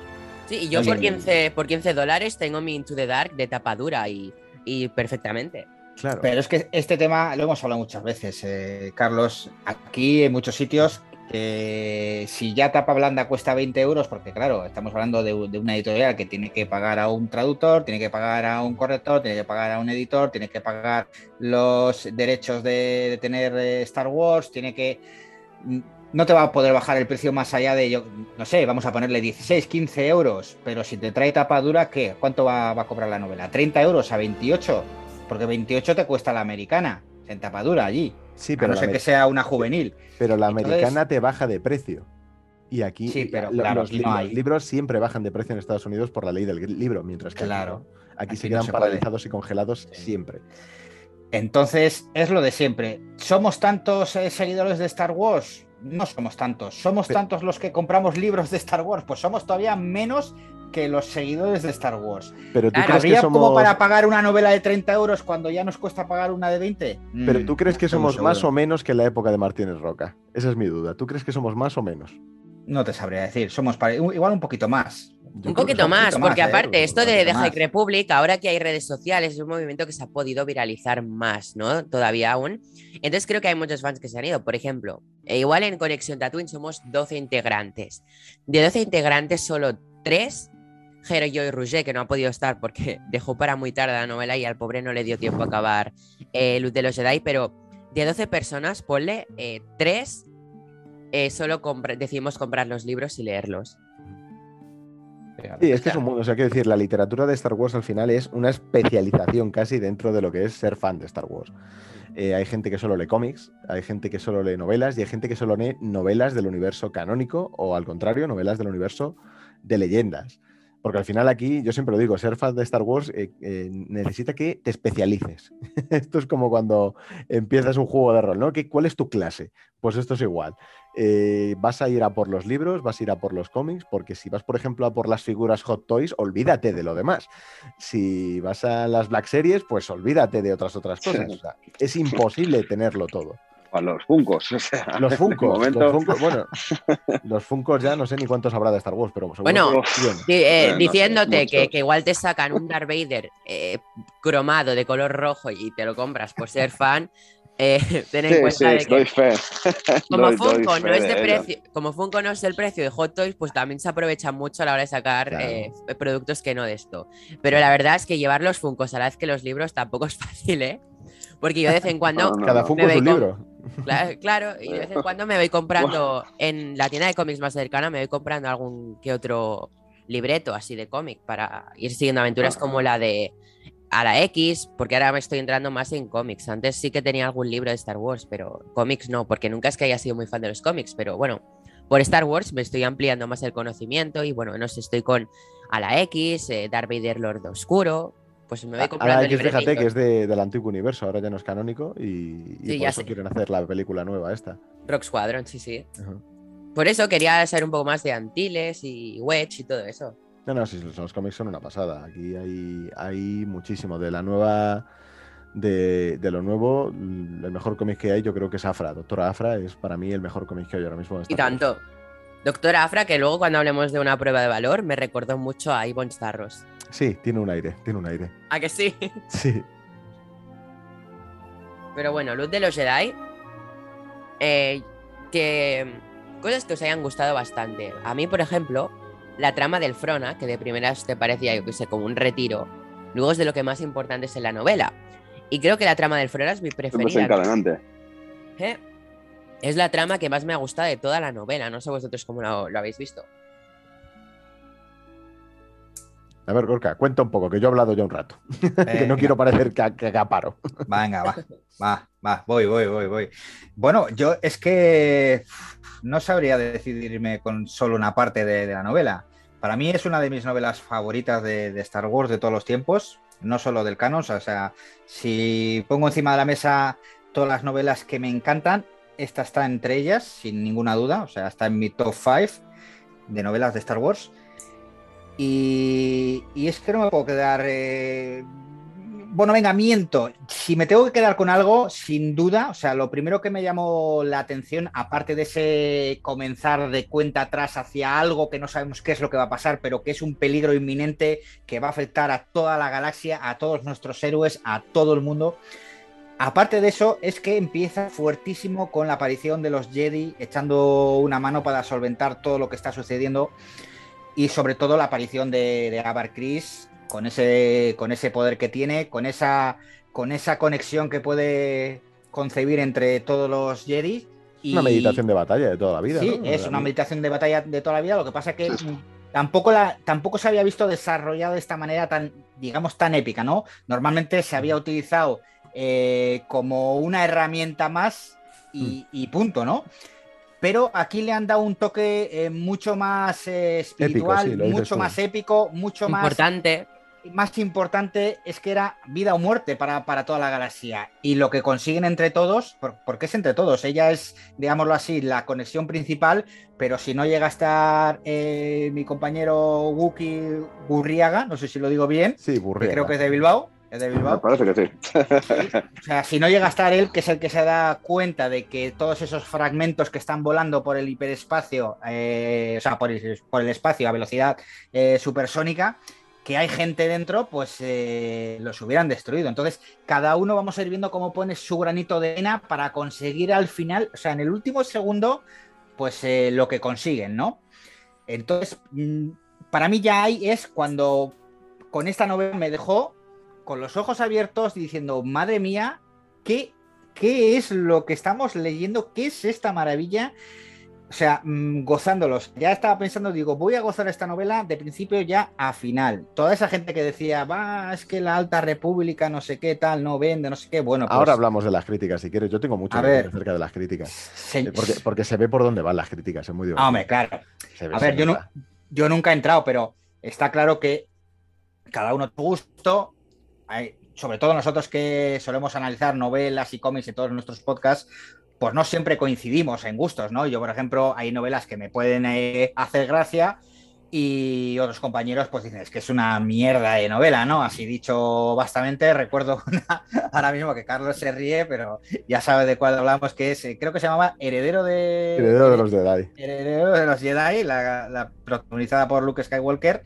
Sí, y yo por 15, por 15 dólares tengo mi Into the Dark de tapadura y, y perfectamente. Claro. Pero es que este tema lo hemos hablado muchas veces, eh, Carlos. Aquí en muchos sitios que si ya tapa blanda cuesta 20 euros, porque claro, estamos hablando de, una editorial que tiene que pagar a un traductor, tiene que pagar a un corrector, tiene que pagar a un editor, tiene que pagar los derechos de, tener eh, Star Wars, tiene que... Mm, no te va a poder bajar el precio más allá de, yo no sé, vamos a ponerle 16, 15 euros, pero si te trae tapa dura, ¿qué? ¿Cuánto va, a cobrar la novela? ¿30 euros a 28? Porque 28 te cuesta la americana, en tapadura allí. Sí, pero no sé que sea una juvenil. Pero la americana te baja de precio. Y aquí sí, pero, los, libros siempre bajan de precio en Estados Unidos por la ley del libro, mientras que claro, aquí, se quedan paralizados y congelados siempre. Entonces, es lo de siempre. ¿Somos tantos eh, seguidores de Star Wars? No somos tantos. ¿Somos tantos los que compramos libros de Star Wars? Pues somos todavía menos que los seguidores de Star Wars. Pero tú crees que somos... como para pagar una novela de 30 euros cuando ya nos cuesta pagar una de 20? Pero tú crees que somos más o menos que en la época de Martínez Roca. Esa es mi duda. ¿Tú crees que somos más o menos? No te sabría decir. Somos igual un poquito más. un poquito más, porque ¿eh? aparte, esto de, The High Republic, ahora que hay redes sociales, es un movimiento que se ha podido viralizar más, ¿no? Todavía aún. Entonces creo que hay muchos fans que se han ido. Por ejemplo, e igual en Conexión Tatooine somos 12 integrantes. De 12 integrantes, solo 3 Jero y Rouget, que no ha podido estar porque dejó para muy tarde la novela y al pobre no le dio tiempo a acabar eh, Luz de los Jedi, pero de 12 personas, ponle eh, 3 eh, solo decidimos comprar los libros y leerlos. Sí, es que es un mundo, o sea, quiero decir, la literatura de Star Wars al final es una especialización casi dentro de lo que es ser fan de Star Wars. Eh, hay gente que solo lee cómics, hay gente que solo lee novelas y hay gente que solo lee novelas del universo canónico o al contrario, novelas del universo de leyendas. Porque al final aquí, yo siempre lo digo, ser fan de Star Wars eh, eh, necesita que te especialices. esto es como cuando empiezas un juego de rol, ¿no? ¿Qué, ¿Cuál es tu clase? Pues esto es igual. Eh, vas a ir a por los libros, vas a ir a por los cómics, porque si vas, por ejemplo, a por las figuras Hot Toys, olvídate de lo demás. Si vas a las Black Series, pues olvídate de otras otras cosas. es imposible tenerlo todo. A los Funcos. los Funcos. bueno, los Funcos ya no sé ni cuántos habrá de Star Wars, pero bueno, eh, diciéndote que, igual te sacan un Darth Vader eh, cromado de color rojo y te lo compras por ser fan. Eh, ten en cuenta de que como Funko no es de precio, como Funko no es el precio de Hot Toys, pues también se aprovecha mucho a la hora de sacar eh, productos que no de esto. Pero la verdad es que llevar los Funkos a la vez que los libros tampoco es fácil, ¿eh? Porque yo de vez en cuando. Cada Funko es un libro. Claro, y de vez en cuando me voy comprando en la tienda de cómics más cercana, me voy comprando algún que otro libreto así de cómic para ir siguiendo aventuras como la de a la X, porque ahora me estoy entrando más en cómics. Antes sí que tenía algún libro de Star Wars, pero cómics no, porque nunca es que haya sido muy fan de los cómics, pero bueno, por Star Wars me estoy ampliando más el conocimiento y bueno, no sé, estoy con a la X, eh, Darth Vader Lord Oscuro, pues me voy comprando. Ahora fíjate que es del antiguo universo, ahora ya no es canónico y, por eso quieren hacer la película nueva esta. Rock Squadron, sí, sí. Por eso quería saber un poco más de Antilles y Wedge y todo eso. No, no, sí, los cómics son una pasada. Aquí hay, hay muchísimo. De la nueva. De, lo nuevo, el mejor cómic que hay, yo creo que es Afra. Doctora Afra es para mí el mejor cómic que hay ahora mismo. Y tanto. Doctora Afra, que luego cuando hablemos de una prueba de valor, me recordó mucho a Ivonne Starros. Sí, tiene un aire, tiene un aire. ¿A que sí? Sí. Pero bueno, Luz de los Jedi. Eh, que. Cosas que os hayan gustado bastante. A mí, por ejemplo, la trama del Frona, que de primeras te parecía, yo que sé, como un retiro, luego es de lo que más importante es en la novela. Y creo que la trama del Frona es mi preferida. ¿Eh? Es la trama que más me ha gustado de toda la novela. No sé vosotros cómo lo habéis visto. A ver, Gorka, cuenta un poco, que yo he hablado ya un rato. que no quiero parecer que, acaparo. Venga, va, va, va, voy, voy, voy, voy. Bueno, yo es que no sabría decidirme con solo una parte de, la novela. Para mí es una de mis novelas favoritas de, Star Wars de todos los tiempos, no solo del canon. O sea, si pongo encima de la mesa todas las novelas que me encantan, esta está entre ellas, sin ninguna duda. O sea, está en mi top 5 de novelas de Star Wars. Y, es que no me puedo quedar. Eh, bueno, venga, miento. Si me tengo que quedar con algo, sin duda, o sea, lo primero que me llamó la atención, aparte de ese comenzar de cuenta atrás hacia algo que no sabemos qué es lo que va a pasar, pero que es un peligro inminente que va a afectar a toda la galaxia, a todos nuestros héroes, a todo el mundo, Aparte de eso, es que empieza fuertísimo con la aparición de los Jedi, echando una mano para solventar todo lo que está sucediendo. Y sobre todo la aparición de, de Abar Chris, con ese, con ese poder que tiene, con esa, con esa conexión que puede concebir entre todos los Jedi. Y... Una meditación de batalla de toda la vida. Sí, es una meditación de batalla de toda la vida. Lo que pasa es que tampoco, la, tampoco se había visto desarrollado de esta manera tan, digamos, tan épica, ¿no? Normalmente se había utilizado eh, como una herramienta más y, mm. punto, ¿no? Pero aquí le han dado un toque eh, mucho más eh, espiritual, mucho más épico, mucho más importante. Más importante es que era vida o muerte para, para toda la galaxia. Y lo que consiguen entre todos, porque es entre todos, ella es, digámoslo así, la conexión principal, pero si no llega a estar mi compañero Wookie Burriaga, no sé si lo digo bien, sí, creo que es de Bilbao, ¿Es de Bilbao? parece que sí. O sea, si no llega a estar él, que es el que se da cuenta de que todos esos fragmentos que están volando por el hiperespacio, eh, o sea, por el, espacio a velocidad eh, supersónica, que hay gente dentro, pues eh, los hubieran destruido. Entonces, cada uno vamos a ir viendo cómo pone su granito de arena para conseguir al final, o sea, en el último segundo, pues lo que consiguen, ¿no? Entonces, mm, para mí ya hay es cuando con esta novela me dejó con los ojos abiertos diciendo, madre mía, ¿qué, qué es lo que estamos leyendo? ¿Qué es esta maravilla? O sea, mm, gozándolos. Ya estaba pensando, digo, voy a gozar esta novela de principio ya a final. Toda esa gente que decía, va, es que la Alta República, no sé qué tal, no vende, no sé qué. Bueno, ahora pues hablamos de las críticas, si quieres. Yo tengo mucho que ver acerca de las críticas. Eh, porque, se ve por dónde van las críticas, es muy divertido. Ah, hombre, claro. a ver, yo, yo nunca he entrado, pero está claro que cada uno tu gusto, sobre todo nosotros que solemos analizar novelas y cómics en todos nuestros podcasts, pues no siempre coincidimos en gustos, ¿no? Yo, por ejemplo, hay novelas que me pueden eh, hacer gracia y otros compañeros pues dicen, es que es una mierda de novela, ¿no? Así dicho bastante, recuerdo ahora mismo que Carlos se ríe, pero ya sabe de cuál hablamos, que es, eh, creo que se llamaba Heredero de... Heredero de los Jedi. Heredero de los Jedi, la, protagonizada por Luke Skywalker,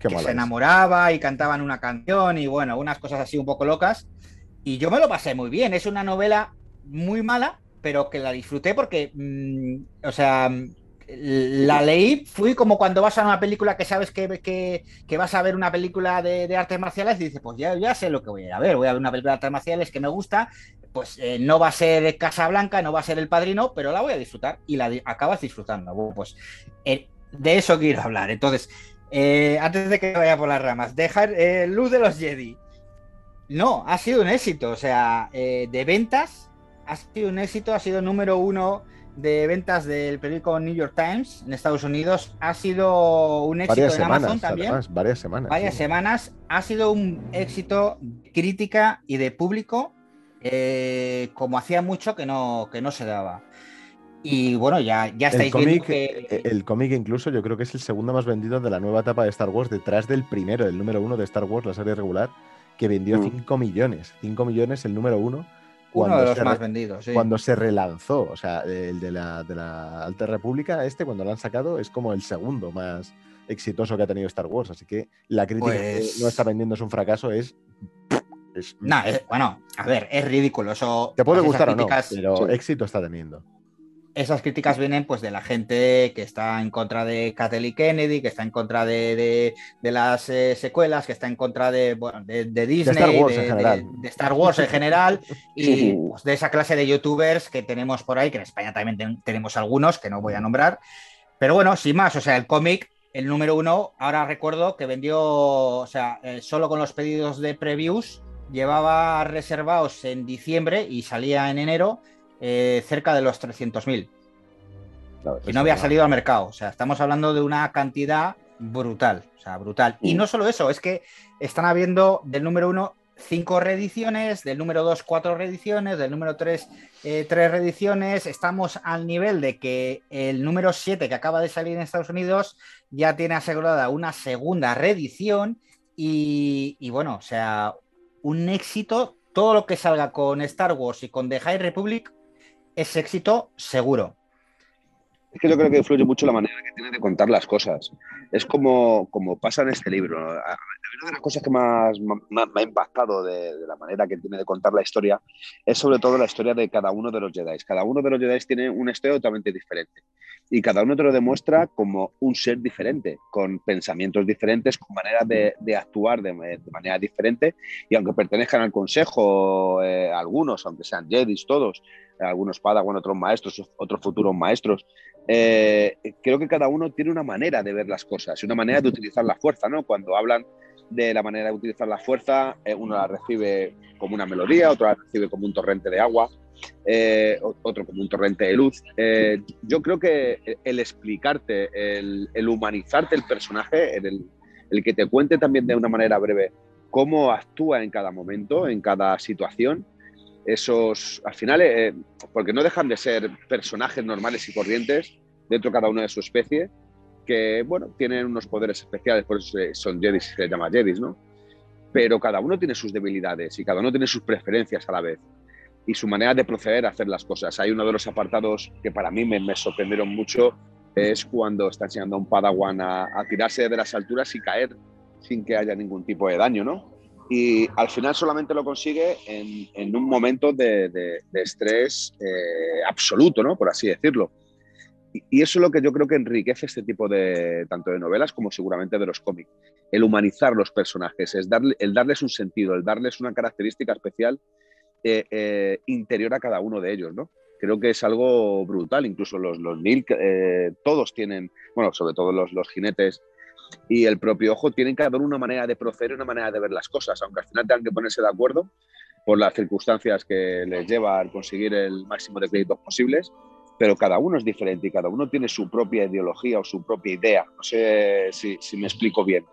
que se enamoraba y cantaban una canción y bueno, unas cosas así un poco locas. Y yo me lo pasé muy bien, es una novela muy mala, pero que la disfruté porque, mm, o sea, la leí, fui como cuando vas a una película que sabes que, que, vas a ver una película de, artes marciales y dices, pues ya, ya sé lo que voy a ver, voy a ver una película de artes marciales que me gusta, pues eh, no va a ser Casa Blanca, no va a ser El Padrino, pero la voy a disfrutar y la acabas disfrutando. pues eh, de eso quiero hablar. Entonces, eh, antes de que vaya por las ramas, dejar Luz de los Jedi. No, ha sido un éxito, o sea, de ventas, ha sido un éxito, ha sido número uno de ventas del periódico New York Times en Estados Unidos ha sido un éxito en Amazon también. varias semanas. Varias semanas. Ha sido un éxito crítica y de público eh, como hacía mucho que no, que no se daba. Y bueno, ya, ya estáis el viendo que... Eh, el cómic incluso yo creo que es el segundo más vendido de la nueva etapa de Star Wars, detrás del primero, el número uno de Star Wars, la serie regular, que vendió 5 mm. millones. 5 millones el número uno uno de los más vendidos, Cuando se relanzó, o sea, el de la, de la Alta República, este, cuando lo han sacado, es como el segundo más exitoso que ha tenido Star Wars. Así que la crítica que pues no está vendiendo es un fracaso, es. bueno, a ver, es ridículo. Eso, Te puede gustar o no, pero éxito está teniendo esas críticas vienen pues de la gente que está en contra de Kathleen Kennedy, que está en contra de, las eh, secuelas, que está en contra de, de, Disney, de Star Wars en general, Star Wars en general. Y pues, de esa clase de youtubers que tenemos por ahí, que en España también tenemos algunos, que no voy a nombrar. Pero bueno, sin más, o sea, el cómic, el número uno, ahora recuerdo que vendió, o sea, eh, solo con los pedidos de previews, llevaba reservados en diciembre y salía en enero eh, cerca de los 300.000. y no había salido al mercado. O sea, estamos hablando de una cantidad brutal. O sea, brutal. Y no solo eso, es que están habiendo del número uno cinco reediciones, del número dos cuatro reediciones, del número tres eh, tres reediciones. Estamos al nivel de que el número 7 que acaba de salir en Estados Unidos ya tiene asegurada una segunda reedición. Y, y bueno, o sea, un éxito. Todo lo que salga con Star Wars y con The High Republic es éxito seguro. Es que yo creo que influye mucho la manera que tiene de contar las cosas. Es como, como pasa en este libro. Una de las cosas que más, me ha impactado de, la manera que tiene de contar la historia es sobre todo la historia de cada uno de los Jedi. Cada uno de los Jedi tiene una historia totalmente diferente y cada uno te lo demuestra como un ser diferente, con pensamientos diferentes, con maneras de, actuar de, manera diferente y aunque pertenezcan al consejo, eh, algunos, aunque sean Jedis todos, algunos Padawan, otros maestros, otros futuros maestros, eh, creo que cada uno tiene una manera de ver las cosas y una manera de utilizar la fuerza, ¿no? Cuando hablan de la manera de utilizar la fuerza, eh, uno la recibe como una melodía, otro la recibe como un torrente de agua, eh, otro como un torrente de luz. yo creo que el explicarte, el, humanizarte el personaje, el, el, que te cuente también de una manera breve cómo actúa en cada momento, en cada situación, esos, al final, eh, porque no dejan de ser personajes normales y corrientes dentro de cada una de su especie, que, bueno, tienen unos poderes especiales, por eso son Jedi, se llama Jedi, ¿no? Pero cada uno tiene sus debilidades y cada uno tiene sus preferencias a la vez y su manera de proceder a hacer las cosas. Hay uno de los apartados que para mí me, sorprendieron mucho, es cuando está enseñando a un padawan a, a tirarse de las alturas y caer sin que haya ningún tipo de daño, ¿no? Y al final solamente lo consigue en, un momento de, estrés eh, absoluto, ¿no? Por así decirlo. Y, eso es lo que yo creo que enriquece este tipo de, tanto de novelas como seguramente de los cómics. El humanizar los personajes, es darle, el darles un sentido, el darles una característica especial eh, eh, interior a cada uno de ellos, ¿no? Creo que es algo brutal, incluso los, los Nil, todos tienen, bueno, sobre todo los, los jinetes, y el propio ojo tienen cada uno una manera de proceder una manera de ver las cosas, aunque al final tengan que ponerse de acuerdo por las circunstancias que les lleva a conseguir el máximo de créditos posibles, pero cada uno es diferente y cada uno tiene su propia ideología o su propia idea. No sé si, me explico bien.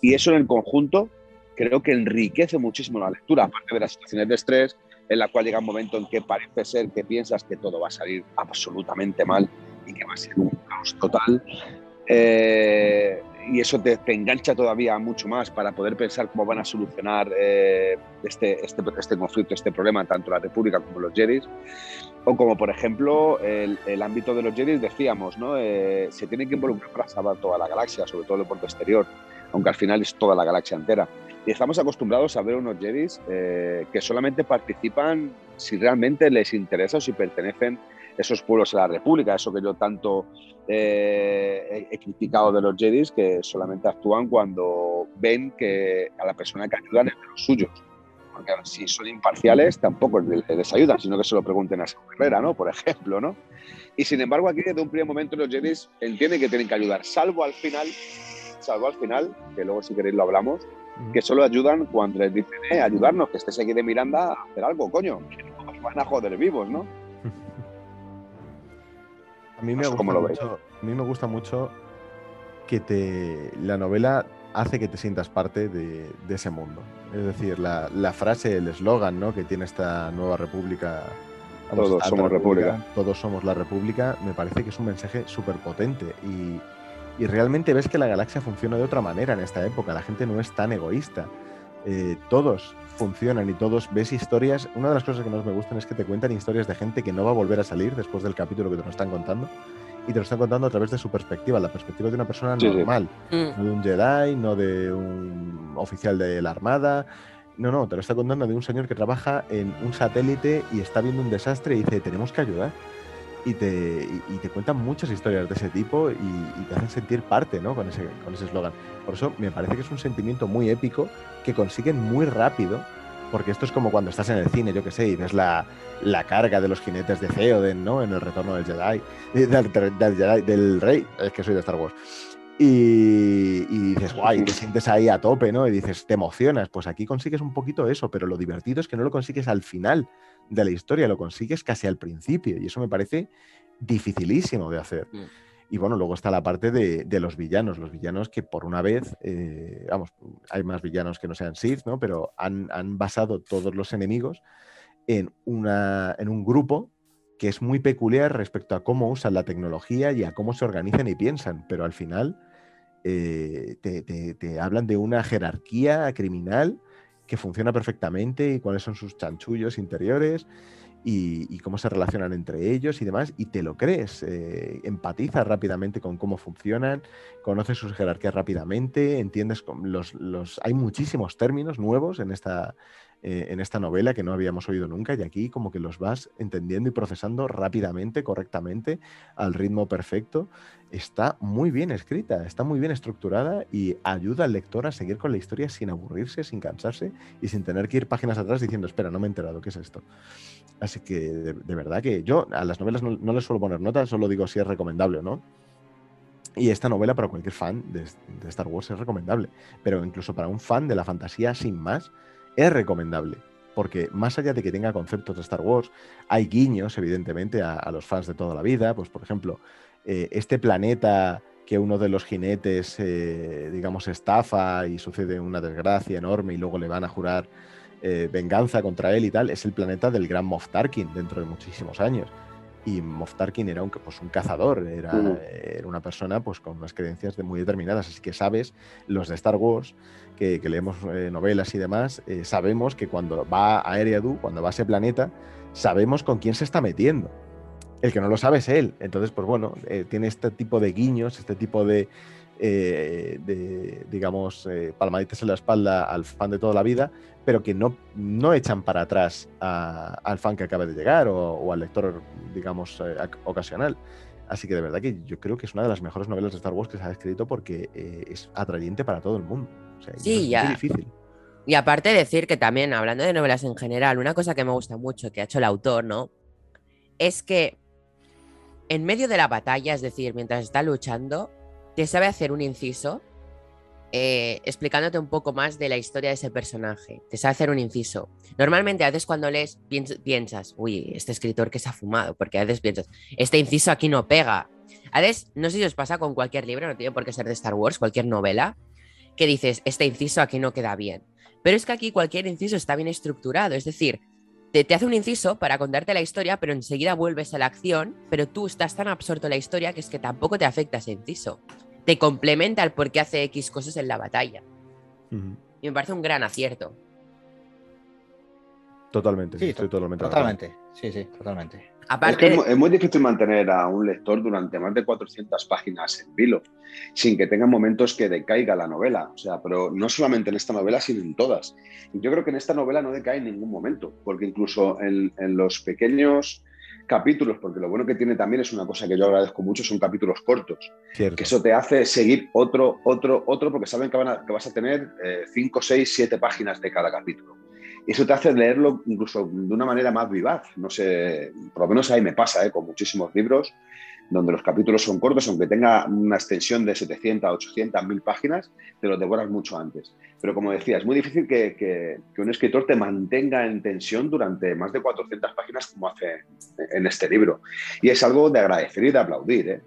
Y eso en el conjunto creo que enriquece muchísimo la lectura, aparte de las situaciones de estrés, en la cual llega un momento en que parece ser que piensas que todo va a salir absolutamente mal y que va a ser un caos total. Eh, y eso te, engancha todavía mucho más para poder pensar cómo van a solucionar eh, este, este, este, conflicto, este problema, tanto la República como los Jedi. O como, por ejemplo, el, el ámbito de los Jedi, decíamos, ¿no? Eh, se tiene que involucrar para salvar toda la galaxia, sobre todo el puerto exterior, aunque al final es toda la galaxia entera. Y estamos acostumbrados a ver unos Jedi eh, que solamente participan si realmente les interesa o si pertenecen esos pueblos de la República, eso que yo tanto eh, he criticado de los Jedi, que solamente actúan cuando ven que a la persona que ayudan es de los suyos. Porque si son imparciales, tampoco les ayudan, sino que se lo pregunten a su carrera, ¿no? Por ejemplo, ¿no? Y sin embargo, aquí desde un primer momento los Jedi entienden que tienen que ayudar, salvo al final, salvo al final, que luego si queréis lo hablamos, que solo ayudan cuando les dicen, eh, ayudarnos, que estés aquí de Miranda a hacer algo, coño, que nos van a joder vivos, ¿no? A mí, me gusta mucho, a mí me gusta mucho que te, la novela hace que te sientas parte de, ese mundo. Es decir, la, frase, el eslogan ¿no? que tiene esta nueva república. todos somos república, Todos somos la república. Me parece que es un mensaje súper potente y, y, realmente ves que la galaxia funciona de otra manera en esta época. La gente no es tan egoísta. Eh, todos funcionan y todos ves historias. Una de las cosas que más me gustan es que te cuentan historias de gente que no va a volver a salir después del capítulo que te lo están contando. Y te lo están contando a través de su perspectiva, la perspectiva de una persona normal, mm. no de un Jedi, no de un oficial de la Armada. No, no, te lo está contando de un señor que trabaja en un satélite y está viendo un desastre y dice, tenemos que ayudar y te, cuentan muchas historias de ese tipo y, te hacen sentir parte ¿no? con ese con ese eslogan. Por eso me parece que es un sentimiento muy épico que consiguen muy rápido, porque esto es como cuando estás en el cine, yo que sé, y ves la, la carga de los jinetes de Theoden, ¿no? En el retorno del Jedi, eh, del, del, rey, es que soy de Star Wars. Y, y, dices, guay, te sientes ahí a tope, ¿no? Y dices, te emocionas. Pues aquí consigues un poquito eso, pero lo divertido es que no lo consigues al final de la historia, lo consigues casi al principio y eso me parece dificilísimo de hacer. Mm. Y bueno, luego está la parte de, los villanos, los villanos que por una vez, eh, vamos, hay más villanos que no sean Sith, ¿no? Pero han, basado todos los enemigos en, una, en un grupo que es muy peculiar respecto a cómo usan la tecnología y a cómo se organizan y piensan, pero al final eh, te, hablan de una jerarquía criminal que funciona perfectamente y cuáles son sus chanchullos interiores y, cómo se relacionan entre ellos y demás, y te lo crees, eh, empatizas rápidamente con cómo funcionan, conoces sus jerarquías rápidamente, entiendes los, los... Hay muchísimos términos nuevos en esta, eh, en esta novela que no habíamos oído nunca y aquí como que los vas entendiendo y procesando rápidamente, correctamente, al ritmo perfecto. Está muy bien escrita, está muy bien estructurada y ayuda al lector a seguir con la historia sin aburrirse, sin cansarse y sin tener que ir páginas atrás diciendo, espera, no me he enterado, ¿qué es esto? Así que de, verdad que yo a las novelas no, les suelo poner notas, solo digo si es recomendable o no. Y esta novela para cualquier fan de, de, Star Wars es recomendable, pero incluso para un fan de la fantasía sin más, es recomendable. Porque más allá de que tenga conceptos de Star Wars, hay guiños, evidentemente, a, los fans de toda la vida. Pues, por ejemplo, eh, este planeta que uno de los jinetes, eh, digamos, estafa y sucede una desgracia enorme y luego le van a jurar eh, venganza contra él y tal, es el planeta del gran Moff Tarkin dentro de muchísimos años. Y Moff Tarkin era un, pues, un cazador, era, era, una persona pues, con unas creencias de muy determinadas. Así que sabes, los de Star Wars, que, leemos eh, novelas y demás, eh, sabemos que cuando va a Eriadu, cuando va a ese planeta, sabemos con quién se está metiendo. El que no lo sabe es él. Entonces, pues bueno, eh, tiene este tipo de guiños, este tipo de, de digamos, palmaditas en la espalda al fan de toda la vida, pero que no, no echan para atrás al fan que acaba de llegar o, o al lector, digamos, ocasional. Así que de verdad que yo creo que es una de las mejores novelas de Star Wars que se ha escrito porque es atrayente para todo el mundo sí, ya. difícil. Y aparte decir que también, hablando de novelas en general, una cosa que me gusta mucho que ha hecho el autor, ¿no? Es que en medio de la batalla, es decir, mientras está luchando, te sabe hacer un inciso eh, explicándote un poco más de la historia de ese personaje. Te sabe hacer un inciso. Normalmente a veces cuando lees piensas, uy, este escritor que se ha fumado, porque a veces piensas, este inciso aquí no pega. A veces, no sé si os pasa con cualquier libro, no tiene por qué ser de Star Wars, cualquier novela, que dices, este inciso aquí no queda bien. Pero es que aquí cualquier inciso está bien estructurado, es decir, te, hace un inciso para contarte la historia, pero enseguida vuelves a la acción, pero tú estás tan absorto en la historia que es que tampoco te afecta ese inciso. Te complementa el por qué hace X cosas en la batalla. Y me parece un gran acierto. Totalmente, sí, estoy totalmente. Totalmente, sí, sí, totalmente. Aparte... Es, muy difícil mantener a un lector durante más de 400 páginas en vilo, sin que tenga momentos que decaiga la novela. O sea, pero no solamente en esta novela, sino en todas. Y yo creo que en esta novela no decae en ningún momento, porque incluso en, los pequeños capítulos, porque lo bueno que tiene también es una cosa que yo agradezco mucho, son capítulos cortos. Que eso te hace seguir otro, otro, otro, porque saben que, van que vas a tener 5, 6, 7 páginas de cada capítulo eso te hace leerlo incluso de una manera más vivaz. No sé, por lo menos ahí me pasa, ¿eh? con muchísimos libros, donde los capítulos son cortos, aunque tenga una extensión de 700, 800, 1000 páginas, te los devoras mucho antes. Pero como decía, es muy difícil que, un escritor te mantenga en tensión durante más de 400 páginas como hace en este libro. Y es algo de agradecer y de aplaudir. ¿eh?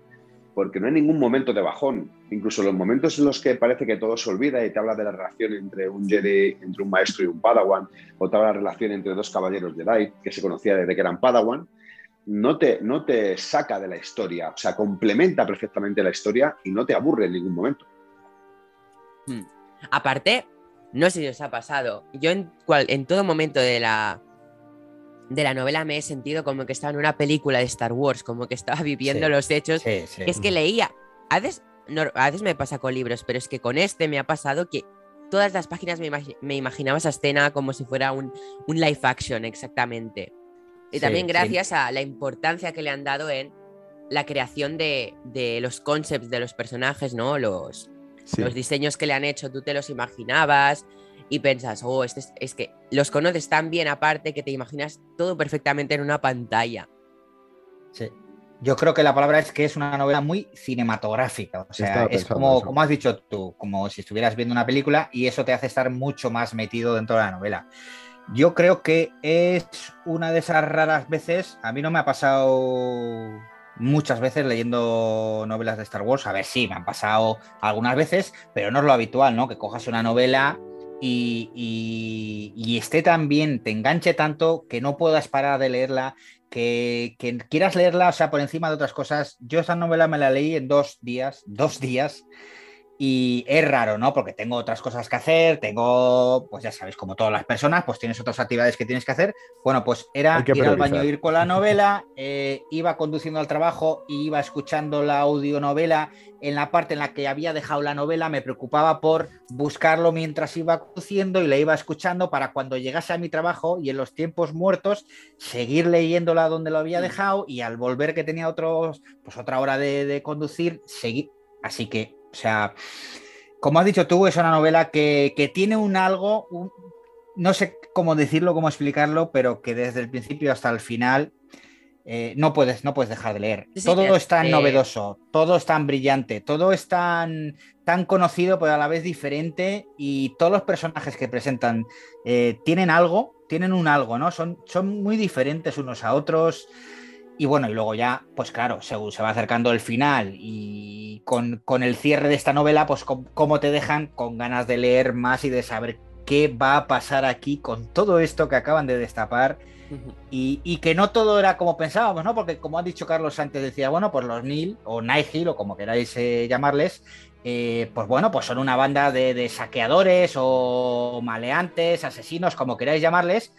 porque no hay ningún momento de bajón. Incluso los momentos en los que parece que todo se olvida y te habla de la relación entre un Jedi, entre un maestro y un Padawan, o te habla de la relación entre dos caballeros Jedi que se conocía desde que eran Padawan, no te, no te saca de la historia, o sea, complementa perfectamente la historia y no te aburre en ningún momento. Hmm. Aparte, no sé si os ha pasado, yo en, cual, en todo momento de la, de la novela me he sentido como que estaba en una película de Star Wars, como que estaba viviendo los hechos. Es que leía. A veces, a veces me pasa con libros, pero es que con este me ha pasado que todas las páginas me, imaginaba esa escena como si fuera un, un live action, exactamente. Y también gracias a la importancia que le han dado en la creación de, de los concepts de los personajes, ¿no? Los, los diseños que le han hecho, tú te los imaginabas, y piensas, oh, este es, que los conoces tan bien aparte que te imaginas todo perfectamente en una pantalla. Sí. Yo creo que la palabra es que es una novela muy cinematográfica. O sea, es como, como has dicho tú, como si estuvieras viendo una película y eso te hace estar mucho más metido dentro de la novela. Yo creo que es una de esas raras veces, a mí no me ha pasado muchas veces leyendo novelas de Star Wars, a ver, sí, me han pasado algunas veces, pero no es lo habitual, ¿no? Que cojas una novela y, esté tan bien, te enganche tanto que no puedas parar de leerla, que, quieras leerla, o sea, por encima de otras cosas. Yo esa novela me la leí en dos días, dos días, Y es raro, ¿no? Porque tengo otras cosas que hacer, tengo, pues ya sabéis, como todas las personas, pues tienes otras actividades que tienes que hacer. Bueno, pues era ir al baño, ir con la novela, eh, iba conduciendo al trabajo y iba escuchando la audionovela. En la parte en la que había dejado la novela, me preocupaba por buscarlo mientras iba conduciendo y la iba escuchando para cuando llegase a mi trabajo y en los tiempos muertos seguir leyéndola donde lo había dejado y al volver que tenía otros, pues otra hora de, de conducir, seguir. Así que o sea, como has dicho tú, es una novela que, tiene un algo, no sé cómo decirlo, cómo explicarlo, pero que desde el principio hasta el final eh, no, puedes, no puedes dejar de leer. todo es tan eh, novedoso, todo es tan brillante, todo es tan, tan conocido, pero a la vez diferente, y todos los personajes que presentan eh, tienen algo, tienen un algo, ¿no? Son, son muy diferentes unos a otros. Y bueno, y luego ya, pues claro, según se va acercando el final y con, el cierre de esta novela, pues cómo te dejan con ganas de leer más y de saber qué va a pasar aquí con todo esto que acaban de destapar. Y, que no todo era como pensábamos, ¿no? Porque como ha dicho Carlos antes, decía, bueno, pues los Nil o Nigel o como queráis eh, llamarles, eh, pues bueno, pues son una banda de, de saqueadores o maleantes, asesinos, como queráis llamarles,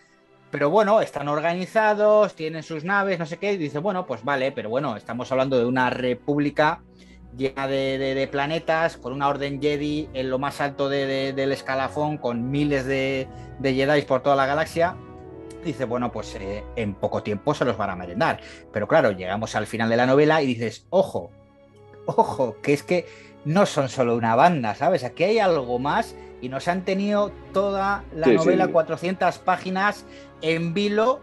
pero bueno, están organizados, tienen sus naves, no sé qué, y dice, bueno, pues vale, pero bueno, estamos hablando de una república llena de, planetas, con una orden Jedi en lo más alto del escalafón, con miles de, Jedi por toda la galaxia. Dice, bueno, pues eh, en poco tiempo se los van a merendar. Pero claro, llegamos al final de la novela y dices, ojo, ojo, que es que no son solo una banda, ¿sabes? Aquí hay algo más y nos han tenido toda la novela, 400 páginas en vilo,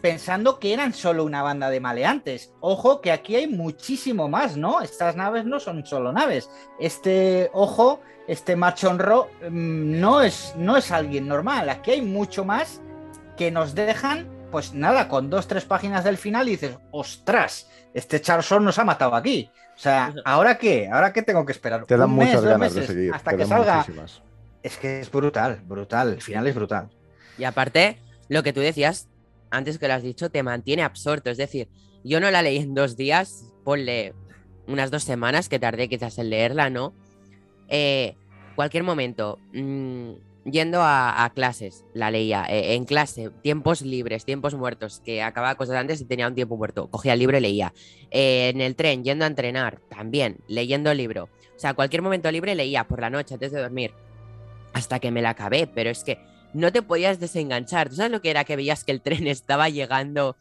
pensando que eran solo una banda de maleantes. Ojo que aquí hay muchísimo más, ¿no? Estas naves no son solo naves. Este, ojo, este machonro mm, no es, no es alguien normal. Aquí hay mucho más que nos dejan, pues nada, con dos, tres páginas del final y dices, ostras, este Charson nos ha matado aquí. O sea, ¿ahora qué? ¿Ahora qué tengo que esperar? Te dan muchas ganas de seguir. Hasta que salga. Es que es brutal, brutal. El final es brutal. Y aparte, lo que tú decías antes que lo has dicho, te mantiene absorto. Es decir, yo no la leí en dos días, ponle unas dos semanas que tardé quizás en leerla, ¿no? Eh, cualquier momento, mm, yendo a, clases, la leía. Eh, en clase, tiempos libres, tiempos muertos, que acababa cosas antes y tenía un tiempo muerto. Cogía el libro y leía. Eh, en el tren, yendo a entrenar, también, leyendo el libro. O sea, cualquier momento libre leía por la noche antes de dormir hasta que me la acabé, pero es que no te podías desenganchar. ¿Tú sabes lo que era que veías que el tren estaba llegando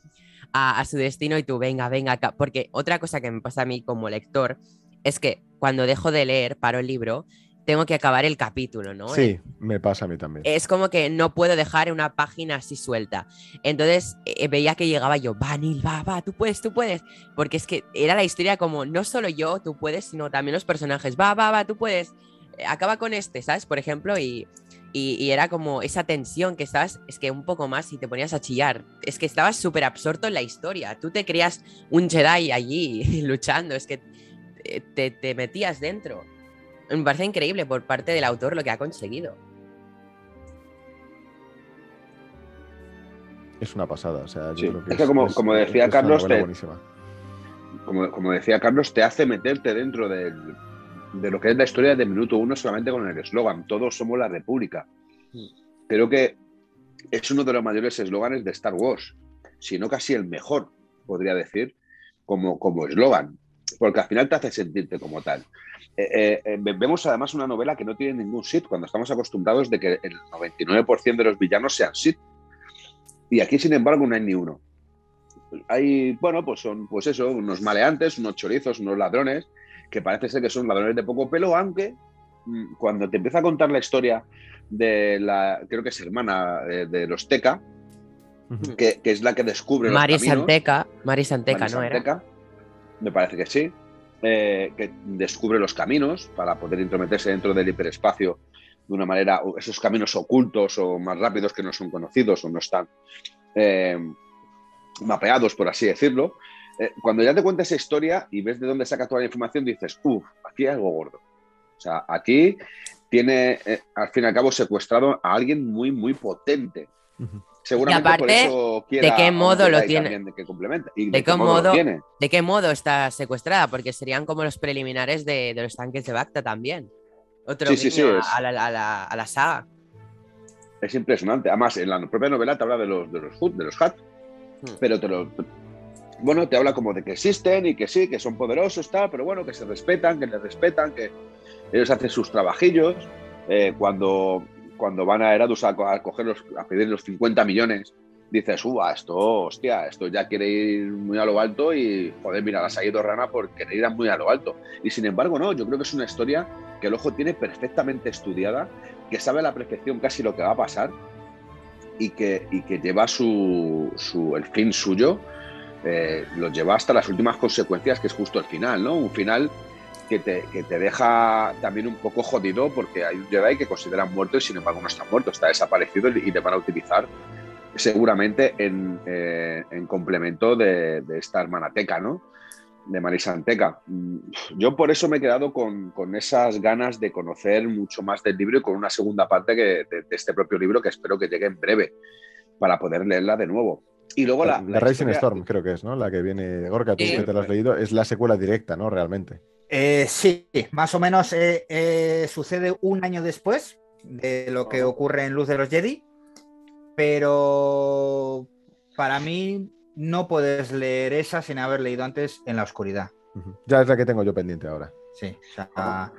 a, su destino y tú, venga, venga acá? Porque otra cosa que me pasa a mí como lector es que cuando dejo de leer, paro el libro, tengo que acabar el capítulo, ¿no? Sí, eh, me pasa a mí también. Es como que no puedo dejar una página así suelta. Entonces eh, veía que llegaba yo, va, va, va, tú puedes, tú puedes. Porque es que era la historia como, no solo yo, tú puedes, sino también los personajes, va, va, va, tú puedes. Acaba con este, ¿sabes? Por ejemplo, y, era como esa tensión que estabas, es que un poco más y te ponías a chillar. Es que estabas súper absorto en la historia. Tú te creías un Jedi allí luchando, es que eh, te, metías dentro. Me parece increíble por parte del autor lo que ha conseguido. Es una pasada, o sea, es que como, como decía Carlos, como, como decía Carlos, te hace meterte dentro del, de lo que es la historia de minuto uno solamente con el eslogan, todos somos la República. Creo que es uno de los mayores eslóganes de Star Wars, si no casi el mejor, podría decir, como eslogan, porque al final te hace sentirte como tal. Eh, eh, eh, vemos además una novela que no tiene ningún Sith, cuando estamos acostumbrados de que el 99% de los villanos sean Sith. Y aquí, sin embargo, no hay ni uno. Hay, bueno, pues son, pues eso, unos maleantes, unos chorizos, unos ladrones, que parece ser que son ladrones de poco pelo, aunque mm, cuando te empieza a contar la historia de la, creo que es hermana eh, de, los Teca, que, es la que descubre Mari Santeca, Mari Santeca, ¿no era? Me parece que sí. Eh, que descubre los caminos para poder intrometerse dentro del hiperespacio de una manera, esos caminos ocultos o más rápidos que no son conocidos o no están eh, mapeados, por así decirlo. Eh, cuando ya te cuenta esa historia y ves de dónde saca toda la información, dices, uff, aquí hay algo gordo. O sea, aquí tiene, eh, al fin y al cabo, secuestrado a alguien muy, muy potente. Seguramente por eso ¿de qué modo lo tiene? De, qué complementa. de, qué, modo, tiene? ¿De qué modo está secuestrada? Porque serían como los preliminares de, los tanques de Bacta también. Otro Sí, sí, sí, a, la, a la- a la saga. Es impresionante. Además, en la propia novela te habla de los, de los HUD, de los HAT, Hmm. pero te lo. Bueno, te habla como de que existen y que sí, que son poderosos, tal, pero bueno, que se respetan, que les respetan, que ellos hacen sus trabajillos. Eh, cuando, cuando van a Eradus a, co- a coger a pedir los 50 millones, dices, uva, esto, hostia, esto ya quiere ir muy a lo alto y, joder, mira, las ha ido rana por querer ir muy a lo alto. Y sin embargo, no, yo creo que es una historia que el ojo tiene perfectamente estudiada, que sabe a la perfección casi lo que va a pasar y que, y que lleva su, su- el fin suyo, eh, lo lleva hasta las últimas consecuencias, que es justo el final, ¿no? Un final que te, que te deja también un poco jodido porque hay un Jedi que consideran muerto y sin embargo no está muerto, está desaparecido y le van a utilizar seguramente en, eh, en complemento de, de esta hermanateca, ¿no? De Marisanteca. Mm, Yo por eso me he quedado con, con esas ganas de conocer mucho más del libro y con una segunda parte de este propio libro que espero que llegue en breve para poder leerla de nuevo. Y luego la, La, Racing historia- Storm, creo que es, ¿no? La que viene. Gorka, tú Sí. que te la has leído, es la secuela directa, ¿no? Realmente. Eh, sí, más o menos eh, eh, sucede un año después de lo que ocurre en Luz de los Jedi, pero para mí no puedes leer esa sin haber leído antes En la Oscuridad. Ya es la que tengo yo pendiente ahora. Sí, o sea,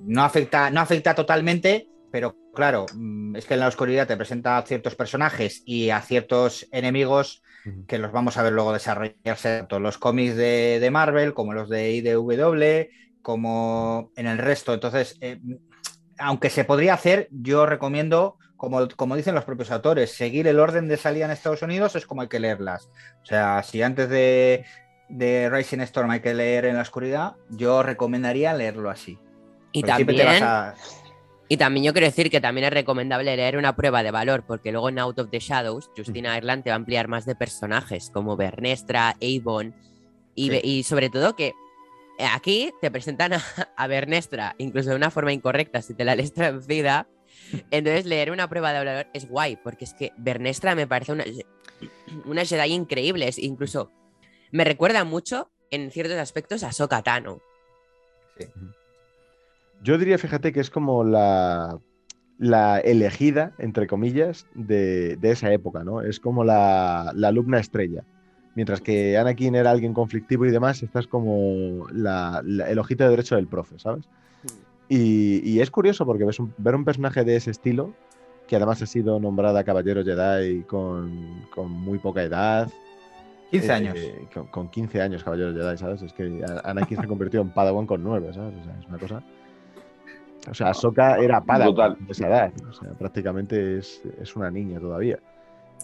no afecta, no afecta totalmente, pero claro, mm, es que en la oscuridad te presenta a ciertos personajes y a ciertos enemigos que los vamos a ver luego desarrollarse tanto los cómics de, de Marvel como los de IDW, como en el resto. Entonces, eh, aunque se podría hacer, yo recomiendo, como, como dicen los propios autores, seguir el orden de salida en Estados Unidos es como hay que leerlas. O sea, si antes de, de Rising Storm hay que leer en la oscuridad, yo recomendaría leerlo así. Y Porque siempre te también, vas a- y también yo quiero decir que también es recomendable leer una prueba de valor, porque luego en Out of the Shadows, Justina Ireland te va a ampliar más de personajes como Bernestra, Avon, y, Sí. sobre todo que eh, aquí te presentan a, a Bernestra, incluso de una forma incorrecta, si te la lees traducida. Entonces, leer una prueba de valor es guay, porque es que Bernestra me parece una, una Jedi increíble. es- Incluso me recuerda mucho, en ciertos aspectos, a Ahsoka Tano. Yo diría, fíjate, que es como la, la elegida, entre comillas, de, de esa época, ¿no? Es como la, la alumna estrella. Mientras que Anakin era alguien conflictivo y demás, esta es como la- el ojito de derecho del profe, ¿sabes? Y, y es curioso porque ves un- ver un personaje de ese estilo, que además ha sido nombrada Caballero Jedi con, con muy poca edad. 15 eh, años. con, con 15 años, Caballero Jedi, ¿sabes? Es que Anakin se convirtió en Padawan con 9, ¿sabes? O sea, es una cosa. O sea, Ahsoka era Padawan Brutal. de esa edad. O sea, prácticamente es, es una niña todavía.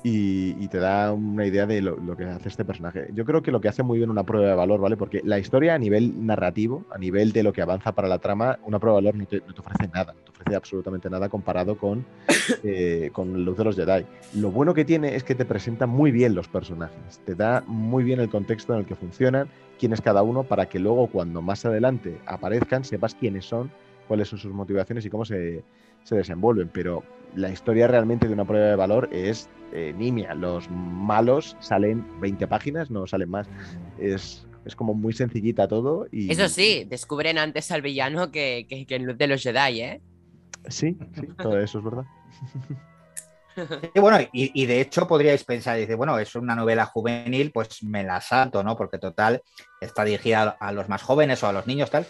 Y, y te da una idea de lo, lo que hace este personaje. Yo creo que lo que hace muy bien una prueba de valor, ¿vale? Porque la historia a nivel narrativo, a nivel de lo que avanza para la trama, una prueba de valor no te, no te ofrece nada, no te ofrece absolutamente nada comparado con, eh, con Luz de los Jedi. Lo bueno que tiene es que te presenta muy bien los personajes, te da muy bien el contexto en el que funcionan, quién es cada uno, para que luego cuando más adelante aparezcan sepas quiénes son, cuáles son sus motivaciones y cómo se, se desenvuelven. Pero la historia realmente de una prueba de valor es eh, nimia. Los malos salen 20 páginas, no salen más. Es, es como muy sencillita todo. Y, Eso sí, descubren antes al villano que, que, que en Luz de los Jedi, ¿eh? Sí, sí, todo eso es verdad. Y bueno, y, y de hecho podríais pensar, dice, bueno, es una novela juvenil, pues me la salto, ¿no? Porque total, está dirigida a, a los más jóvenes o a los niños, tal.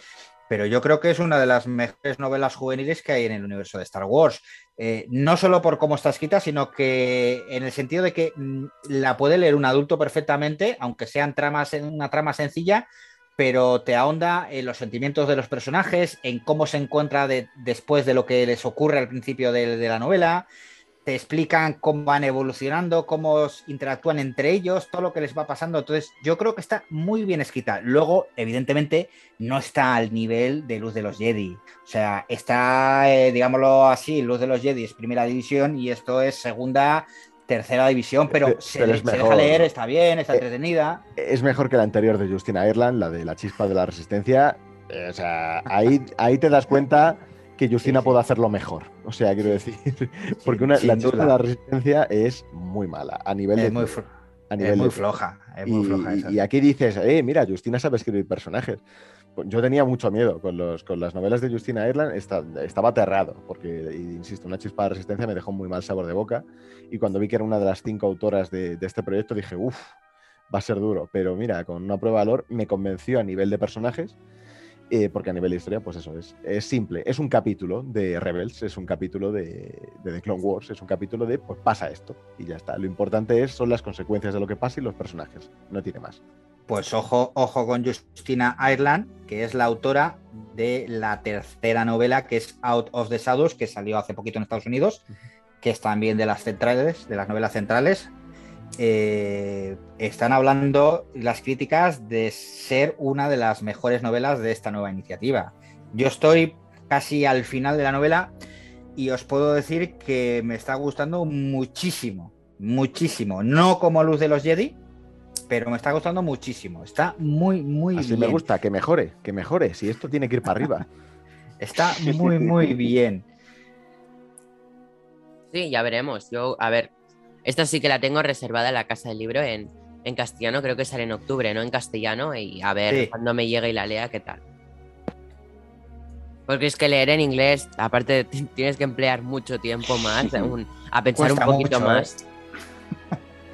Pero yo creo que es una de las mejores novelas juveniles que hay en el universo de Star Wars. Eh, no solo por cómo está escrita, sino que en el sentido de que mm, la puede leer un adulto perfectamente, aunque sean en una trama sencilla, pero te ahonda en los sentimientos de los personajes, en cómo se encuentra de- después de lo que les ocurre al principio de la novela. Te explican cómo van evolucionando, cómo interactúan entre ellos, todo lo que les va pasando. Entonces, yo creo que está muy bien escrita. Luego, evidentemente, no está al nivel de Luz de los Jedi. O sea, está, eh, digámoslo así, Luz de los Jedi es primera división y esto es segunda, tercera división, pero, Pero- se, pero es se deja leer, está bien, está Eh, entretenida. Es mejor que la anterior de Justina Ireland, la de la chispa de la resistencia. Eh, o sea, ahí, ahí te das cuenta que Justina sí. puede hacerlo mejor. O sea, quiero decir, porque una, la de la resistencia es muy mala a nivel Es de muy, es muy de- floja, es y, muy floja esa. y aquí dices, eh, mira, Justina sabe escribir personajes. yo tenía mucho miedo con, los, con las novelas de Justina Ireland, estaba aterrado, porque, insisto, una chispa de resistencia me dejó muy mal sabor de boca. Y cuando vi que era una de las cinco autoras de, este proyecto, dije, uff, va a ser duro. Pero mira, con una prueba de valor me convenció a nivel de personajes. Eh, porque a nivel de historia, pues eso es, es simple. Es un capítulo de Rebels, es un capítulo de, de, The Clone Wars, es un capítulo de, pues pasa esto y ya está. Lo importante es, son las consecuencias de lo que pasa y los personajes, no tiene más. Pues ojo, ojo con Justina Ireland, que es la autora de la tercera novela, que es Out of the Shadows, que salió hace poquito en Estados Unidos, que es también de las centrales, de las novelas centrales. Eh, están hablando las críticas de ser una de las mejores novelas de esta nueva iniciativa. Yo estoy casi al final de la novela y os puedo decir que me está gustando muchísimo, muchísimo. No como Luz de los Jedi, pero me está gustando muchísimo. Está muy, muy Así me gusta, que mejore, que mejore. Si esto tiene que ir para arriba. está muy, muy bien. Sí, ya veremos. Yo, a ver, esta sí que la tengo reservada en la casa del libro en, castellano, creo que sale en octubre, ¿no? En castellano, y a ver cuando me llegue y la lea, ¿qué tal? Porque es que leer en inglés, aparte tienes que emplear mucho tiempo más, a pensar un poquito más.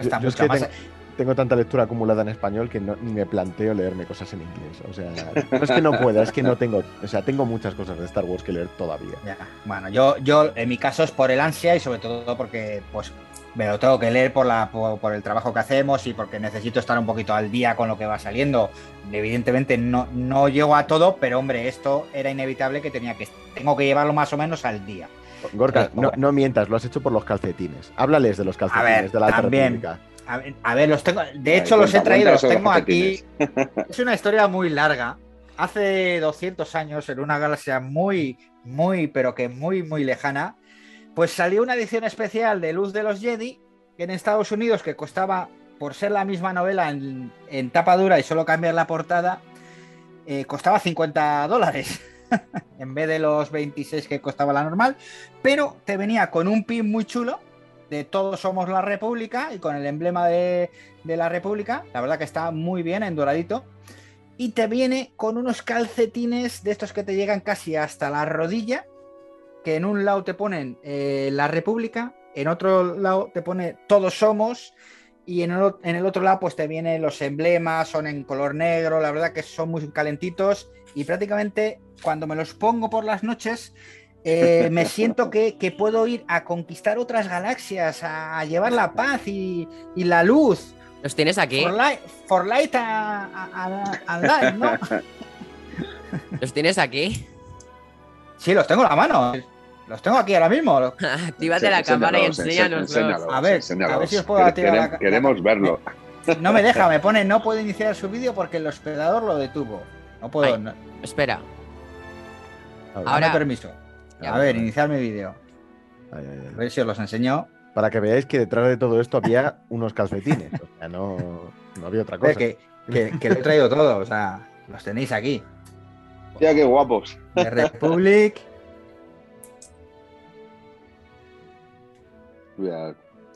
¿eh? más tengo tanta lectura acumulada en español que no, ni me planteo leerme cosas en inglés. O sea, no es que no pueda, es que no tengo, o sea, tengo muchas cosas de Star Wars que leer todavía. Bueno, yo, yo en mi caso es por el ansia y sobre todo porque pues me lo tengo que leer por, la, por, el trabajo que hacemos y porque necesito estar un poquito al día con lo que va saliendo. Evidentemente no, no llego a todo, pero hombre, esto era inevitable que tenía que tengo que llevarlo más o menos al día. Gorka, no, no, mientas, lo has hecho por los calcetines. Háblales de los calcetines de la también, a ver, los tengo. De hecho, los he traído, los tengo aquí. Es una historia muy larga. Hace 200 años, en una galaxia muy, muy, pero que muy, muy lejana, pues salió una edición especial de Luz de los Jedi en Estados Unidos que costaba, por ser la misma novela en, tapa dura y solo cambiar la portada, eh, costaba 50 dólares. en vez de los 26 que costaba la normal, pero te venía con un pin muy chulo de Todos Somos la República y con el emblema de, la República. La verdad que está muy bien en doradito. Y te viene con unos calcetines de estos que te llegan casi hasta la rodilla, que en un lado te ponen eh, la República, en otro lado te pone Todos Somos y en el, en el, otro lado pues te vienen los emblemas, son en color negro, la verdad que son muy calentitos y prácticamente cuando me los pongo por las noches eh, me siento que, puedo ir a conquistar otras galaxias, a, llevar la paz y, la luz. ¿Los tienes aquí? For light, a, ¿no? ¿Los tienes aquí? Sí, los tengo en la mano. Los tengo aquí ahora mismo. Actívate la cámara y enséñanos. A ver, a ver si os puedo activar queremos, queremos verlo. No me deja, me pone no puede iniciar su vídeo porque el hospedador lo detuvo. No puedo. Espera. Ahora permiso a ver, iniciar mi vídeo. A ver si os los enseño. Para que veáis que detrás de todo esto había unos calcetines. O sea, no, había otra cosa. Que, que, lo he traído todo, o sea, los tenéis aquí. Ya qué guapos. De Republic.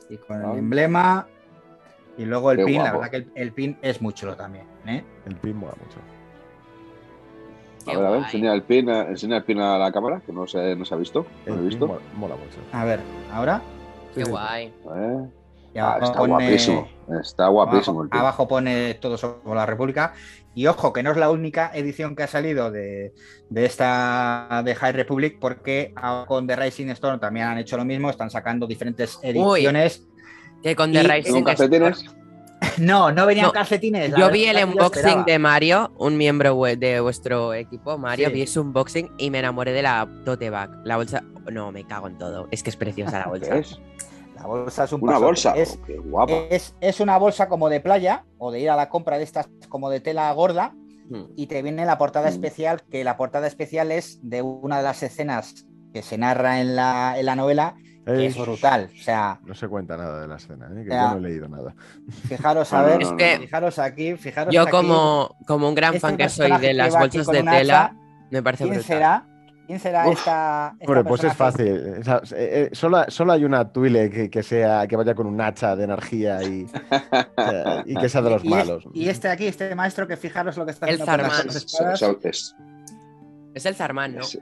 Y con el ah. emblema. Y luego el pin, la verdad que el, pin es muy chulo también. ¿eh? El pin mola mucho. A ver, a ver, enseña el, pin, enseña el pin a la cámara, que no se, no se ha visto. No he visto. Mola, mucho. A ver, ¿ahora? Qué guay. Ah, está guapísimo. Está guapísimo. Abajo, abajo, pone todo sobre la República. Y ojo, que no es la única edición que ha salido de, de esta de High Republic, porque con The Rising Storm también han hecho lo mismo. Están sacando diferentes ediciones. que con The Rising Storm. No, no venían calcetines. Yo vi el unboxing de Mario, un miembro de vuestro equipo, Mario, vi ese unboxing y me enamoré de la tote bag. La bolsa, no, me cago en todo. Es que es preciosa la bolsa. es? La bolsa es un una bolsa. Es, oh, Es, una bolsa como de playa o de ir a la compra de estas como de tela gorda hmm. y te viene la portada hmm. especial, que la portada especial es de una de las escenas que se narra en la, en la novela es, brutal. O sea, no se cuenta nada de la escena, ¿eh? que yo no he leído nada. Fijaros a ver, fijaros aquí, fijaros Yo como, como un gran fan que soy de las bolsas de tela, me parece ¿quién será, ¿Quién será Uf. esta, esta Hombre, pues es fácil. O sea, eh, eh, solo, solo hay una Twile que, que sea, que vaya con un hacha de energía y, o sea, y que sea de los Y malos. y este aquí, este maestro, que fijaros lo que está El haciendo espadas. eso es- Es el Zarman, ¿no? Sí,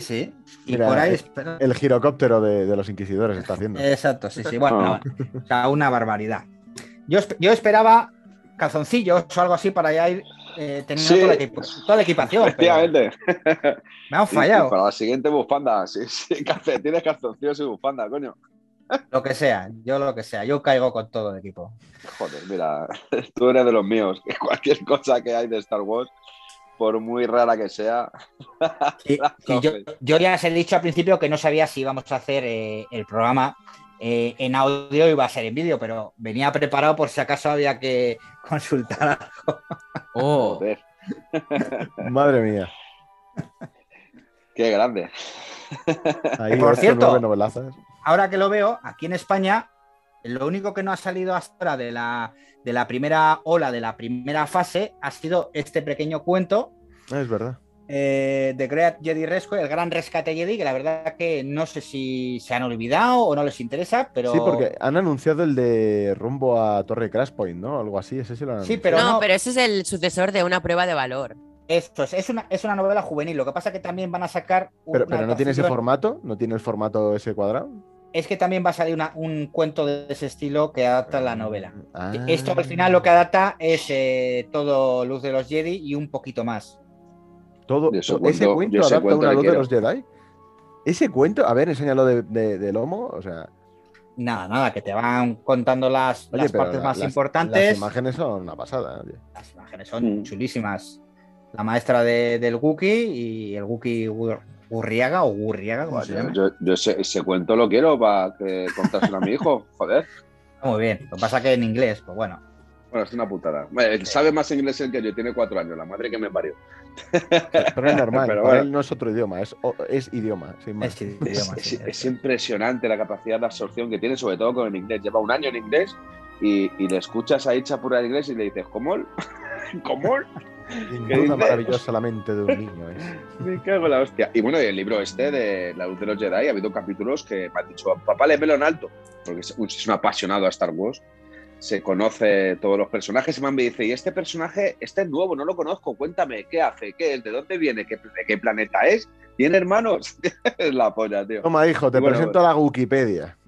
sí. Y Mira, por ahí. eh, espera- El girocóptero de, de los inquisidores está haciendo. Exacto, sí, sí. Bueno, Ah. o sea, una barbaridad. Yo, yo esperaba calzoncillos o algo así para ya ir eh, teniendo Sí. toda, la toda la equipación. pero Efectivamente. me han Y- y fallado. para la siguiente bufanda, sí, sí, calcetines, calzoncillos y bufanda, coño. Lo que sea, yo lo que sea. Yo caigo con todo el equipo. Joder, mira, tú eres de los míos. Cualquier cosa que hay de Star Wars, por muy rara que sea, Sí, yo, yo ya os he dicho al principio que no sabía si íbamos a hacer eh, el programa eh, en audio iba a ser en vídeo, pero venía preparado por si acaso había que consultar algo. Oh, Joder, Madre mía. qué grande. Ahí Por cierto. Ahora que lo veo, aquí en España, lo único que no ha salido hasta ahora de la, de la primera ola, de la primera fase, ha sido este pequeño cuento es verdad. Eh, de Great Jedi Rescue, el gran rescate Jedi, que la verdad que no sé si se han olvidado o no les interesa, pero... Sí, porque han anunciado el de rumbo a Torre Crash Point, ¿no? Algo así, ese sí lo han Sí, anunciado. pero no, no- pero ese es el sucesor de una prueba de valor. Esto es, es una, es una novela juvenil. Lo que pasa que también van a sacar. Pero, una pero no tiene ese formato, no tiene el formato ese cuadrado. Es que también va a salir una- un cuento de ese estilo que adapta la novela. Ah. Esto al final lo que adapta es eh, todo Luz de los Jedi y un poquito más. Todo, ese to- cuento- ese yo cuento ese adapta cuento una luz de los Jedi. Ese cuento, a ver, enséñalo de, de, de lomo, o sea, Nada, nada, que te van contando las, oye, las pero partes la- más las- importantes. Las imágenes son una pasada. oye. Las imágenes son Mm. chulísimas. La maestra de- del Wookiee y el Wookiee Gur- Gurriaga o Gurriaga, como se Yo, llama. yo- yo ese, ese cuento lo quiero para que contárselo a mi hijo. Joder. Muy bien. Lo que pasa que en inglés, pues bueno. Bueno, es una putada. Sabe más inglés que yo, tiene cuatro años, la madre que me parió. Pero es normal, Pero para bueno. él no es otro idioma, es, idioma, sin más. Es Es, idioma, es- sí, es impresionante la capacidad de absorción que tiene, sobre todo con el inglés. Lleva un año en inglés y, y le escuchas ahí chapura de inglés y le dices, ¿cómo? ¿Cómo? Sin ¿Qué duda dices? maravillosa la mente de un niño. es. Me cago en la hostia. Y bueno, y el libro este de La luz de los Jedi, ha habido capítulos que me han dicho, papá, léemelo en alto, porque es, es un apasionado a Star Wars. Se conoce todos los personajes y me dice, y este personaje, este es nuevo, no lo conozco, cuéntame, ¿qué hace? ¿Qué es? ¿De dónde viene? ¿Qué, ¿De qué planeta es? ¿Tiene hermanos? es la polla, tío. Toma, hijo, te Bueno, presento a la Wikipedia.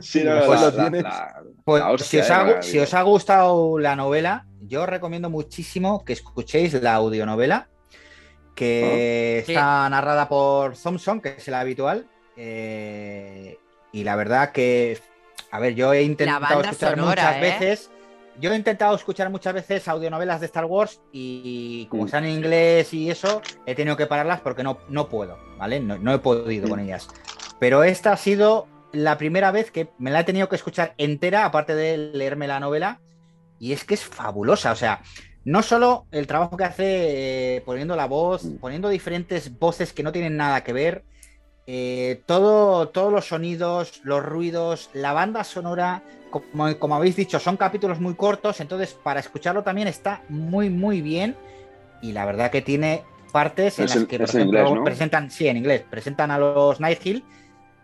Sí, no, la- lo tienes. la- Pues la hostia, si, os ha, maravilla. si os ha gustado la novela, yo os recomiendo muchísimo que escuchéis la audionovela, que Sí. está narrada por Thompson, que es el habitual. eh, y la verdad que, a ver, yo he intentado escuchar sonora, muchas ¿eh? veces. Yo he intentado escuchar muchas veces audionovelas de Star Wars y como están en inglés y eso, he tenido que pararlas porque no, no puedo, ¿vale? No, no he podido con ellas. Pero esta ha sido la primera vez que me la he tenido que escuchar entera, aparte de leerme la novela, y es que es fabulosa. O sea, no solo el trabajo que hace eh, poniendo la voz, poniendo diferentes voces que no tienen nada que ver, eh, todo, todos los sonidos, los ruidos, la banda sonora, como, como habéis dicho, son capítulos muy cortos, entonces para escucharlo también está muy, muy bien. Y la verdad que tiene partes en Es las que, por ejemplo, inglés, ¿no? presentan, sí, en inglés, presentan a los Nighthill,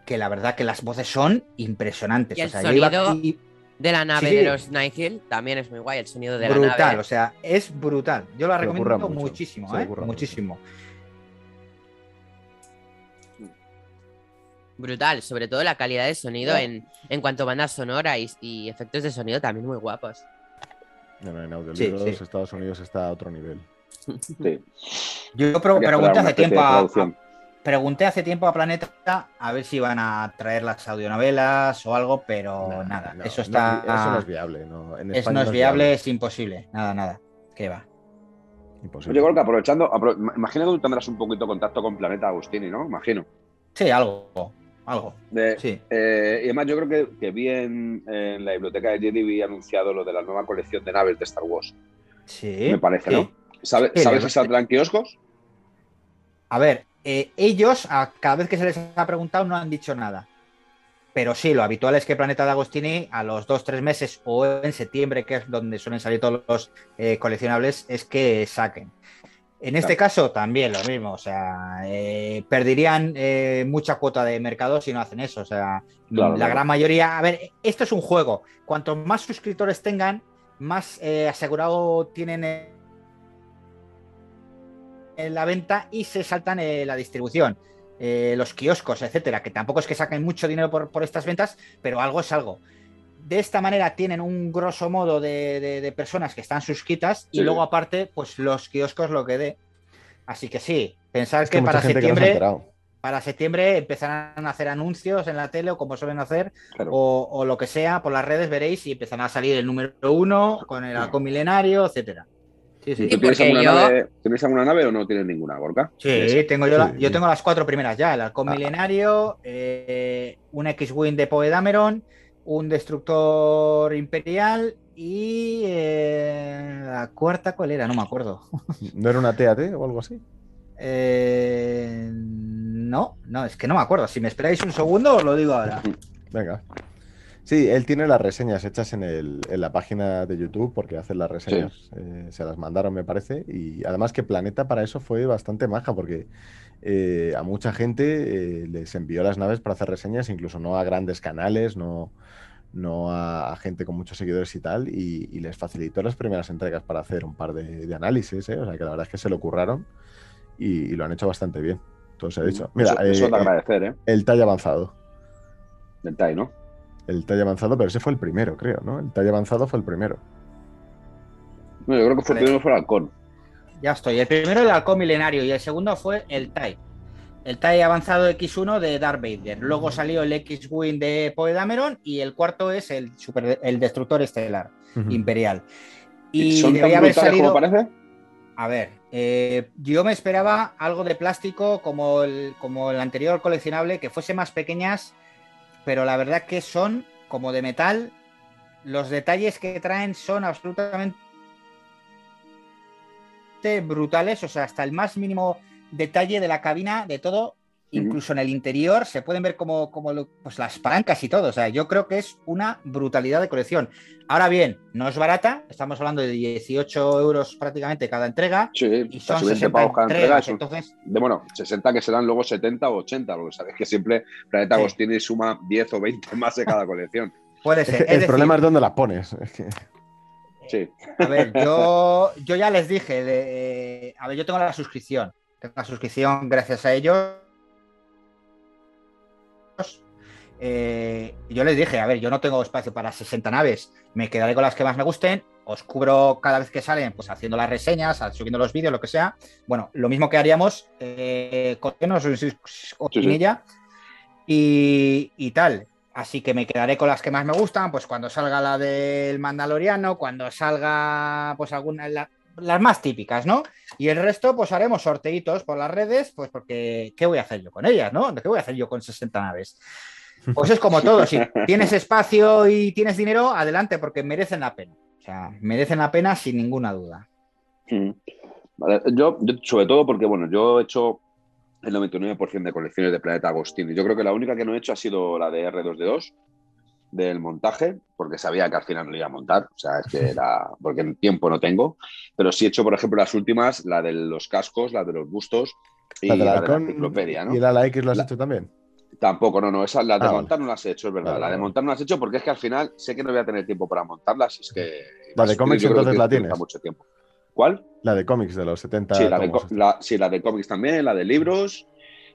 que la verdad que las voces son impresionantes. Y el o sea, yo iba sonido aquí- De la nave Sí, sí. de los Nighthill también es muy guay, el sonido de la brutal, nave. o sea, es brutal. Yo la recomiendo mucho, muchísimo, ¿eh? muchísimo. Brutal, sobre todo la calidad de sonido en, en cuanto a banda sonora y, y efectos de sonido también muy guapos. No, no, en audiolibros Sí, sí. Estados Unidos está a otro nivel. Sí. Yo que pregunté hace tiempo a, a- pregunté hace tiempo a Planeta a ver si iban a traer las audionovelas o algo, pero No, nada, no, eso no está es vi- eso no es viable. No, en es- España no es viable, es imposible, nada, nada. ¿Qué va? Imposible. Oye, Gorka, aprovechando, apro- imagino que tú tendrás un poquito de contacto con Planeta Agustini, ¿no? Imagino. Sí, algo, algo. De- Sí. eh, y además yo creo que, que vi en, en la biblioteca de Jedi vi anunciado lo de la nueva colección de naves de Star Wars. Sí. me parece. ¿no? ¿Sabe- ¿Sabes si saldrá en kioscos? A ver, eh, ellos, a cada vez que se les ha preguntado, no han dicho nada. Pero sí, lo habitual es que Planeta de Agostini, a los dos, tres meses o en septiembre, que es donde suelen salir todos los eh, coleccionables, es que saquen. En este caso también lo mismo, o sea, eh, perderían eh, mucha cuota de mercado si no hacen eso, o sea, la gran mayoría, a ver, esto es un juego, cuanto más suscriptores tengan, más eh, asegurado tienen en la venta y se saltan la distribución. los kioscos, etcétera, que tampoco es que saquen mucho dinero por estas ventas, pero algo es algo de esta manera tienen un grosso modo de, personas que están suscritas y luego aparte, pues los kioscos lo que dé. Así que sí, pensar que, para septiembre, para septiembre empezarán a hacer anuncios en la tele o como suelen hacer, o, lo que sea, por las redes veréis y empezará a salir el número uno con el halcón milenario, etcétera. Sí, sí. tienes, alguna nave, alguna nave o no tienes ninguna, Gorka? Sí, tengo yo, yo tengo las cuatro primeras ya, el halcón ah. milenario, eh, un X-Wing de Poedameron un destructor imperial y eh, la cuarta, ¿cuál era? No me acuerdo. ¿No era una TAT o algo así? Eh, no, no, es que no me acuerdo. Si me esperáis un segundo, os lo digo ahora. Venga. Sí, él tiene las reseñas hechas en, la página de YouTube porque hace las reseñas. Eh, se las mandaron, me parece. Y además que Planeta para eso fue bastante maja porque a mucha gente les envió las naves para hacer reseñas, incluso no a grandes canales, no, no a, gente con muchos seguidores y tal, y, les facilitó las primeras entregas para hacer un par de, análisis, ¿eh? o sea que la verdad es que se lo curraron y, lo han hecho bastante bien. Entonces he dicho, mira, eso, eh, agradecer, ¿eh? El talle avanzado. El talle, ¿no? El talle avanzado, pero ese fue el primero, creo, ¿no? El talle avanzado fue el primero. No, yo creo que fue el primero fue el halcón. Ya estoy. El primero el halcón milenario y el segundo fue el TIE el TIE avanzado X1 de Darth Vader. Luego salió el X-Wing de Poe Dameron y el cuarto es el, super, el Destructor Estelar Imperial. Y ¿Son debía haber salido. parece? A ver, eh, yo me esperaba algo de plástico como el, como el anterior coleccionable, que fuese más pequeñas, pero la verdad que son como de metal. Los detalles que traen son absolutamente brutales, o sea, hasta el más mínimo detalle de la cabina, de todo, incluso en el interior, se pueden ver como, como pues las palancas y todo. O sea, yo creo que es una brutalidad de colección. Ahora bien, no es barata, estamos hablando de 18 euros prácticamente cada entrega. Sí, y son 60 entregas, entonces... De, bueno, 60 que serán luego 70 o 80, porque sabes que siempre Planeta Agostini suma 10 o 20 más de cada colección. Puede ser. el problema es dónde las pones. Sí. A ver, yo, yo ya les dije, de, a ver, yo tengo la suscripción la suscripción gracias a ellos. Eh, yo les dije, a ver, yo no tengo espacio para 60 naves, me quedaré con las que más me gusten, os cubro cada vez que salen, pues haciendo las reseñas, subiendo los vídeos, lo que sea. Bueno, lo mismo que haríamos eh, con ella y, y tal. Así que me quedaré con las que más me gustan, pues cuando salga la del Mandaloriano, cuando salga pues alguna, las más típicas, ¿no? Y el resto, pues haremos sorteitos por las redes, pues porque, ¿qué voy a hacer yo con ellas, no? ¿Qué voy a hacer yo con 60 naves? Pues es como todo, si tienes espacio y tienes dinero, adelante, porque merecen la pena. O sea, merecen la pena sin ninguna duda. Mm. yo, sobre todo porque, bueno, yo he hecho el 99% de colecciones de Planeta Agostini. Yo creo que la única que no he hecho ha sido la de R2D2, del montaje, porque sabía que al final no lo iba a montar, o sea, es que era, porque en tiempo no tengo, pero sí he hecho, por ejemplo, las últimas, la de los cascos, la de los bustos y la de la, enciclopedia, ¿no? ¿Y la, la X lo has hecho también? Tampoco, no, no, esa, la de ah, montar no las he hecho, es verdad. la de montar no las he hecho porque es que al final sé que no voy a tener tiempo para montarlas, es que... La de cómics entonces la tienes. Mucho tiempo. ¿Cuál? La de cómics de los 70. Sí, la de, sí, la de cómics también, la de libros.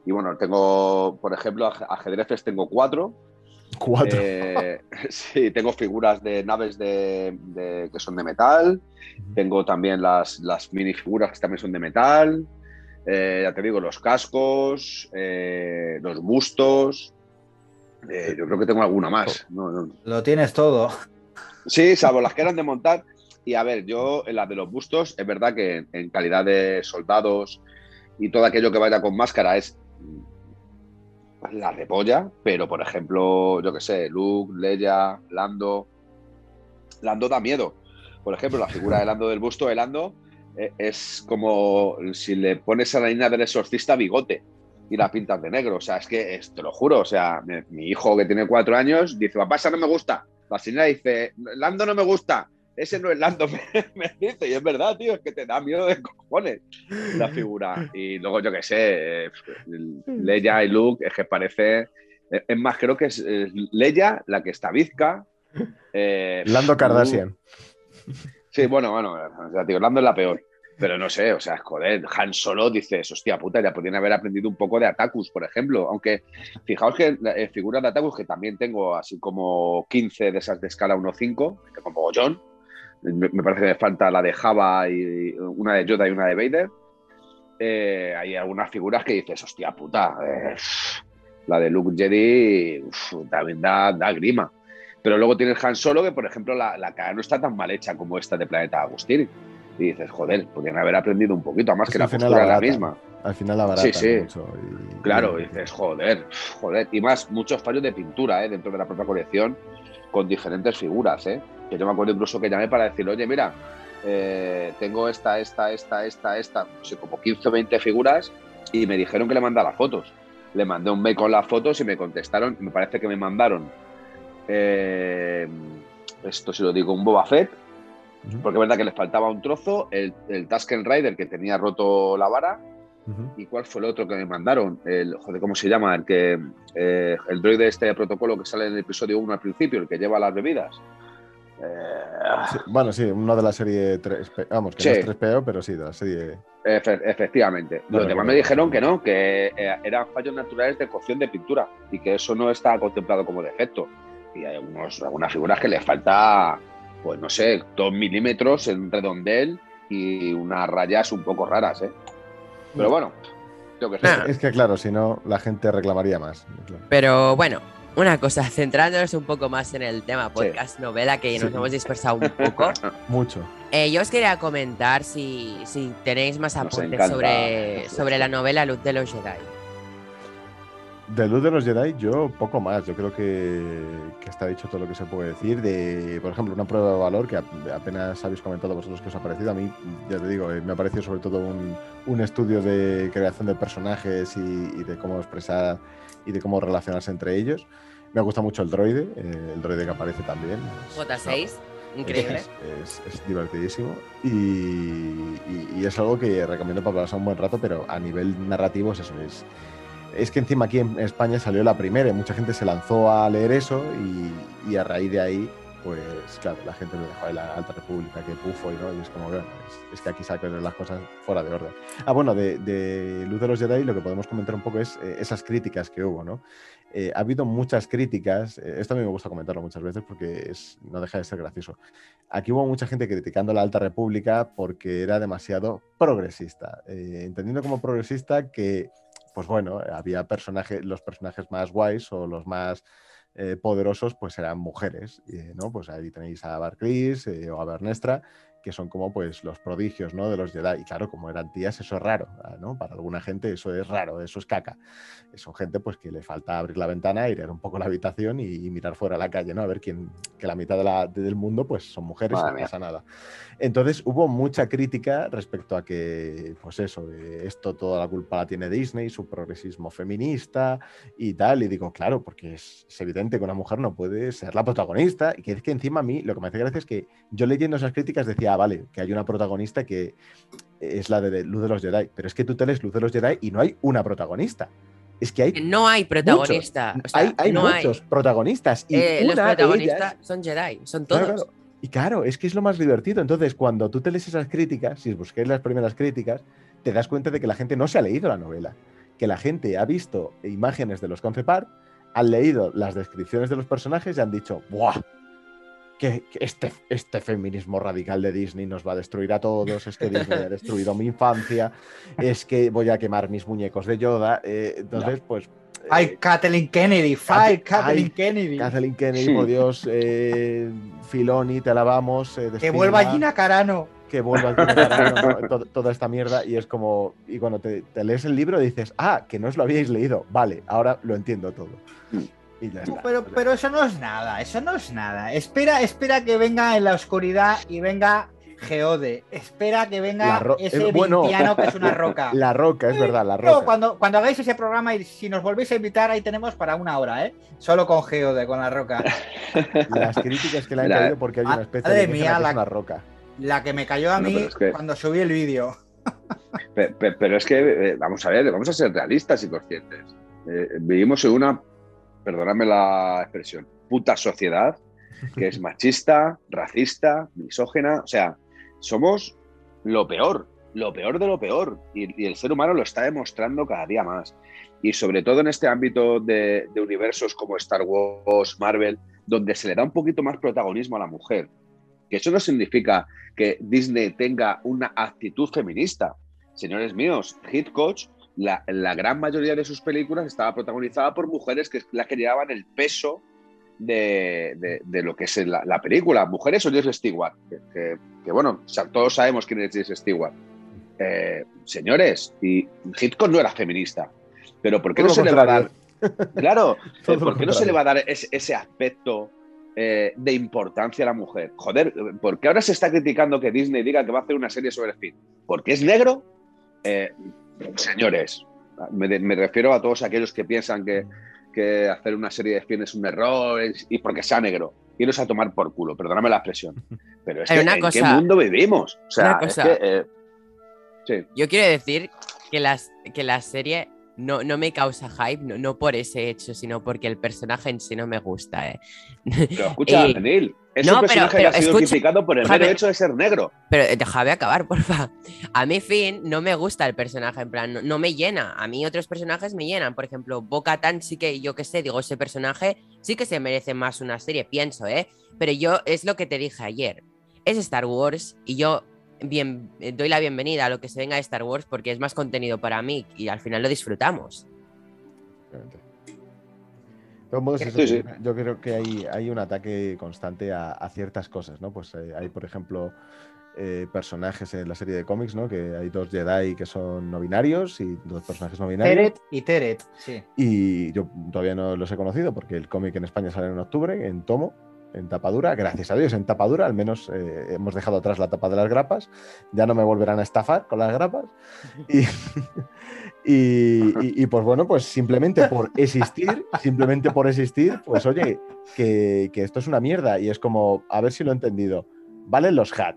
Y bueno, tengo, por ejemplo, ajedrezes tengo cuatro, Cuatro. Eh, sí, tengo figuras de naves de, que son de metal. Tengo también las, las minifiguras que también son de metal. Eh, ya te digo, los cascos, eh, los bustos. yo creo que tengo alguna más. Lo tienes todo. Sí, salvo las que eran de montar. Y a ver, yo en las de los bustos, es verdad que en calidad de soldados y todo aquello que vaya con máscara es la repolla, pero por ejemplo, yo que sé, Luke, Leia, Lando. Lando da miedo. Por ejemplo, la figura de Lando del busto de Lando eh, es como si le pones a la niña del exorcista bigote y la pintas de negro. O sea, es que te lo juro. O sea, mi, hijo que tiene cuatro años dice: Papá, esa no me gusta. La señora dice: Lando no me gusta. Ese no es Lando, me, dice, y es verdad, tío, es que te da miedo de cojones la figura. Y luego, yo qué sé, eh, Leia y Luke, es que parece. Es más, creo que es Leia la que está bizca. Eh, Lando Kardashian. Sí, bueno, bueno, o sea, tío, Lando es la peor. Pero no sé, o sea, joder, Han Solo dices, hostia puta, ya podrían haber aprendido un poco de Atacus, por ejemplo. Aunque fijaos que eh, figuras de Atacus, que también tengo así como 15 de esas de escala 1.5, como John, me, parece que me falta la de Java y una de Yoda y una de Vader. Eh, hay algunas figuras que dices, hostia puta, eh, la de Luke Jedi también da, da, grima. Pero luego tienes Han Solo, que por ejemplo la, la cara no está tan mal hecha como esta de Planeta Agustín y dices, joder, podrían haber aprendido un poquito, más que la postura la misma. Al final la barata sí, sí. Claro, dices, joder, joder. Y más, muchos fallos de pintura ¿eh? dentro de la propia colección con diferentes figuras. ¿eh? Que yo me acuerdo incluso que llamé para decir, oye, mira, eh, tengo esta, esta, esta, esta, esta, no sé, como 15 o 20 figuras y me dijeron que le mandara fotos. Le mandé un mail con las fotos y me contestaron, me parece que me mandaron, eh, esto si lo digo, un Boba Fett, porque es verdad que les faltaba un trozo, el, el Tusken Rider que tenía roto la vara. ¿Y cuál fue el otro que me mandaron? El, joder, ¿cómo se llama? El que eh, el droide este protocolo que sale en el episodio 1 al principio, el que lleva las bebidas. Eh, bueno, sí, uno de la serie 3, vamos, que no es 3PO, pero sí, de la serie. efectivamente. Los demás me dijeron que no, que eh, eran fallos naturales de cocción de pintura y que eso no está contemplado como defecto. Y hay algunas figuras que les falta pues no sé, dos milímetros en redondel y unas rayas un poco raras, ¿eh? Pero bueno, que Es que claro, si no, la gente reclamaría más. Pero bueno, una cosa, centrándonos un poco más en el tema podcast novela, que nos hemos dispersado un poco. Mucho. Eh, yo os quería comentar si, si tenéis más apuntes sobre, sobre la novela Luz de los Jedi. De Luz de los Jedi, yo poco más. Yo creo que, está dicho todo lo que se puede decir. De, por ejemplo, una prueba de valor que apenas habéis comentado vosotros que os ha parecido. A mí, ya te digo, eh, me ha parecido sobre todo un, estudio de creación de personajes y, de cómo expresar y de cómo relacionarse entre ellos. Me gusta mucho el droide, eh, el droide que aparece también. J6, increíble. Es, divertidísimo y, es algo que recomiendo para pasar un buen rato, pero a nivel narrativo es eso, es es que encima aquí en España salió la primera y mucha gente se lanzó a leer eso y, a raíz de ahí, pues claro, la gente lo dejó de la Alta República, que pufo y no, y es como, bueno, es, que aquí sacan las cosas fuera de orden. Ah, bueno, de, Luz de los Jedi lo que podemos comentar un poco es eh, esas críticas que hubo, ¿no? Eh, ha habido muchas críticas, eh, esto a mí me gusta comentarlo muchas veces porque no deja de ser gracioso. Aquí hubo mucha gente criticando la Alta República porque era demasiado progresista, entendiendo como progresista que pues bueno, había personajes, los personajes más guays o los más eh, poderosos, pues eran mujeres, ¿no? Pues ahí tenéis a Barclays eh, o a Bernestra, que son como pues los prodigios ¿no? de los Jedi. Y claro, como eran tías, eso es raro, ah, ¿no? Para alguna gente eso es raro, eso es caca. Son gente pues que le falta abrir la ventana, ir un poco la habitación y, mirar fuera a la calle, ¿no? A ver quién, que la mitad de la, del mundo pues son mujeres y no pasa nada. Entonces hubo mucha crítica respecto a que, pues eso, esto toda la culpa la tiene Disney, su progresismo feminista y tal. Y digo, claro, porque es, evidente que una mujer no puede ser la protagonista. Y que es que encima a mí lo que me hace gracia es que yo leyendo esas críticas decía, vale, que hay una protagonista que es la de Luz de los Jedi, pero es que tú te lees Luz de los Jedi y no hay una protagonista. Es que hay. No hay protagonista. hay, muchos protagonistas. Y eh, los protagonistas son Jedi, son todos. Y claro, es que es lo más divertido. Entonces, cuando tú te lees esas críticas, si busquéis las primeras críticas, te das cuenta de que la gente no se ha leído la novela. Que la gente ha visto imágenes de los concept art, han leído las descripciones de los personajes y han dicho, ¡buah! Que, este, este feminismo radical de Disney nos va a destruir a todos, es que Disney ha destruido mi infancia, es que voy a quemar mis muñecos de Yoda. Eh, entonces, pues. ¡Ay, eh, Kathleen Kennedy! ¡Ay, Kathleen Kennedy! Kathleen Kennedy, por Dios, eh, Filoni, te alabamos. que vuelva Gina Carano. Que vuelva Gina Carano, toda esta mierda. Y es como. Y cuando te, te, lees el libro dices, ah, que no os lo habíais leído. Vale, ahora lo entiendo todo. Pero, pero eso no es nada, eso no es nada. Espera, espera que venga en la oscuridad y venga Geode. Espera que venga La ese eh, bueno. que es una roca. La roca, es verdad, la No, roca. cuando, cuando hagáis ese programa y si nos volvéis a invitar, ahí tenemos para una hora, ¿eh? Solo con Geode, con la roca. Las críticas que le han Mira, caído porque hay una especie madre de mía, que la- es una roca. La que me cayó a mí pero es que- cuando subí el vídeo. Pe- pe- Pero es que, eh, vamos a ver, vamos a ser realistas y conscientes. Eh, vivimos en una, perdóname la expresión, puta sociedad que es machista, racista, misógena. O sea, somos lo peor, lo peor de lo peor. Y, y el ser humano lo está demostrando cada día más. Y sobre todo en este ámbito de, de universos como Star Wars, Marvel, donde se le da un poquito más protagonismo a la mujer. Que eso no significa que Disney tenga una actitud feminista. Señores míos, Hit Coach, la, la gran mayoría de sus películas estaba protagonizada por mujeres que las que llevaban el peso de, de- de lo que es la, la película. Mujeres o Jess Stewart, que, que- que, bueno, todos sabemos quién es Jess Stewart. Eh, señores, y Hitchcock no era feminista, pero ¿por qué Todo no se le va a dar? Claro, eh, ¿por qué no se le va a dar ese, ese aspecto eh, de importancia a la mujer? Joder, ¿por qué ahora se está criticando que Disney diga que va a hacer una serie sobre Finn? ¿Porque es negro? Eh, señores, me, de- me refiero a todos aquellos que piensan que, que hacer una serie de Finn es un error es- y porque sea negro. Iros a tomar por culo, perdóname la expresión. Pero es Pero que, una ¿en cosa- qué mundo vivimos? O sea, una cosa. es que, eh, sí. Yo quiero decir que, las, que la serie no, no me causa hype, no, no por ese hecho, sino porque el personaje en sí no me gusta. ¿eh? Pero escucha, Y- Neil, es no, un pero- personaje pero que ha sido escucha, criticado por el déjame- mero hecho de ser negro. Pero eh, déjame acabar, porfa. A mí, Finn, no me gusta el personaje, en plan, no, no me llena. A mí otros personajes me llenan. Por ejemplo, Boca Tan sí que, yo qué sé, digo, ese personaje sí que se merece más una serie, pienso, ¿eh? Pero yo, es lo que te dije ayer. Es Star Wars y yo bien, eh, doy la bienvenida a lo que se venga de Star Wars porque es más contenido para mí y al final lo disfrutamos. De todos modos, eso, Sí, sí. yo- creo que hay, hay un ataque constante a, a ciertas cosas, ¿no? Pues eh, hay, por ejemplo, eh, personajes en la serie de cómics, ¿no? Que hay dos Jedi que son no binarios y dos personajes no binarios. Teret y Teret, sí. Y yo todavía no los he conocido porque el cómic en España sale en octubre, en tomo, en tapadura. Gracias a Dios, en tapadura. Al menos eh, hemos dejado atrás la tapa de las grapas. Ya no me volverán a estafar con las grapas. Y, y- y- y, pues bueno, pues simplemente por existir, simplemente por existir, pues oye, que, que esto es una mierda. Y es como, a ver si lo he entendido. Valen los Hat,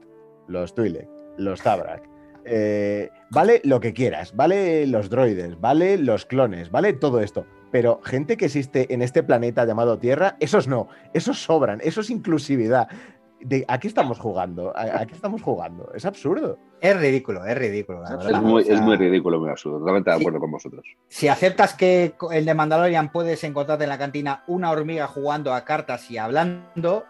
los Twi'lek, los Zabrak. eh, vale lo que quieras, vale los droides, vale los clones, vale todo esto. Pero gente que existe en este planeta llamado Tierra, esos no, esos sobran, eso es inclusividad. De, ¿A qué estamos jugando? ¿A, a qué estamos jugando? Es absurdo. Es ridículo, es ridículo. la Es verdad. Es muy, O sea, es muy ridículo, muy absurdo. Totalmente de acuerdo con vosotros. Si aceptas que el de Mandalorian puedes encontrarte en la cantina una hormiga jugando a cartas y hablando,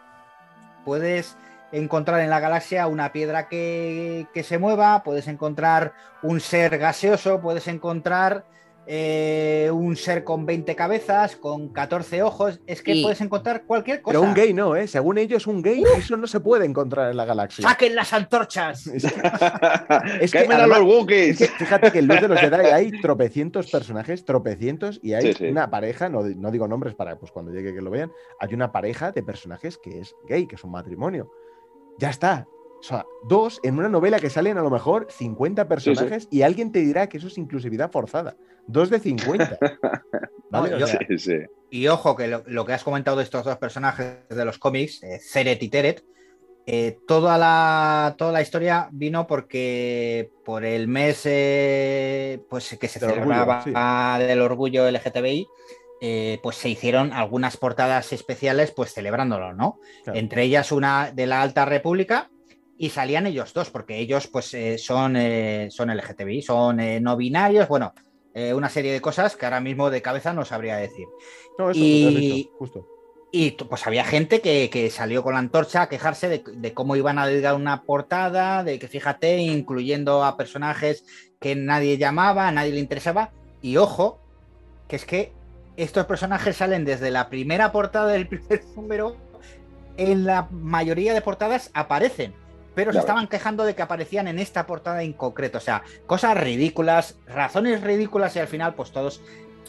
puedes encontrar en la galaxia una piedra que, que se mueva, puedes encontrar un ser gaseoso, puedes encontrar eh, un ser con 20 cabezas, con 14 ojos, es que Y- puedes encontrar cualquier cosa. Pero un gay no, ¿eh? Según ellos, un gay, eso no se puede encontrar en la galaxia. ¡Saquen las antorchas! Es que, Es que ¡Quemen a además- los Wookiees! es que fíjate que en Luz de los Jedi hay tropecientos personajes, tropecientos, y hay Sí, sí. una pareja, no, no digo nombres para pues cuando llegue que lo vean, hay una pareja de personajes que es gay, que es un matrimonio. Ya está. O sea, dos en una novela que salen a lo mejor 50 personajes y alguien te dirá que eso es inclusividad forzada. Dos de 50. ¿Vale? Yo- Sí, sí. Y ojo, que lo, lo que has comentado de estos dos personajes de los cómics, eh, Zeret y Teret, eh, toda, la, toda la historia vino porque por el mes eh, pues, que se Del orgullo, celebraba del orgullo LGTBI, eh, pues se hicieron algunas portadas especiales pues celebrándolo, ¿no? Claro. Entre ellas una de la Alta República y salían ellos dos, porque ellos pues eh, son, eh, son LGTBI, son eh, no binarios, bueno, eh, una serie de cosas que ahora mismo de cabeza no sabría decir. no, eso, y- has dicho, justo. Y pues había gente que, que salió con la antorcha a quejarse de, de cómo iban a dedicar una portada, de que fíjate, incluyendo a personajes que nadie llamaba, a nadie le interesaba. Y ojo, que es que estos personajes salen desde la primera portada del primer número, en la mayoría de portadas aparecen, pero se estaban quejando de que aparecían en esta portada en concreto. O sea, cosas ridículas, razones ridículas y al final pues todos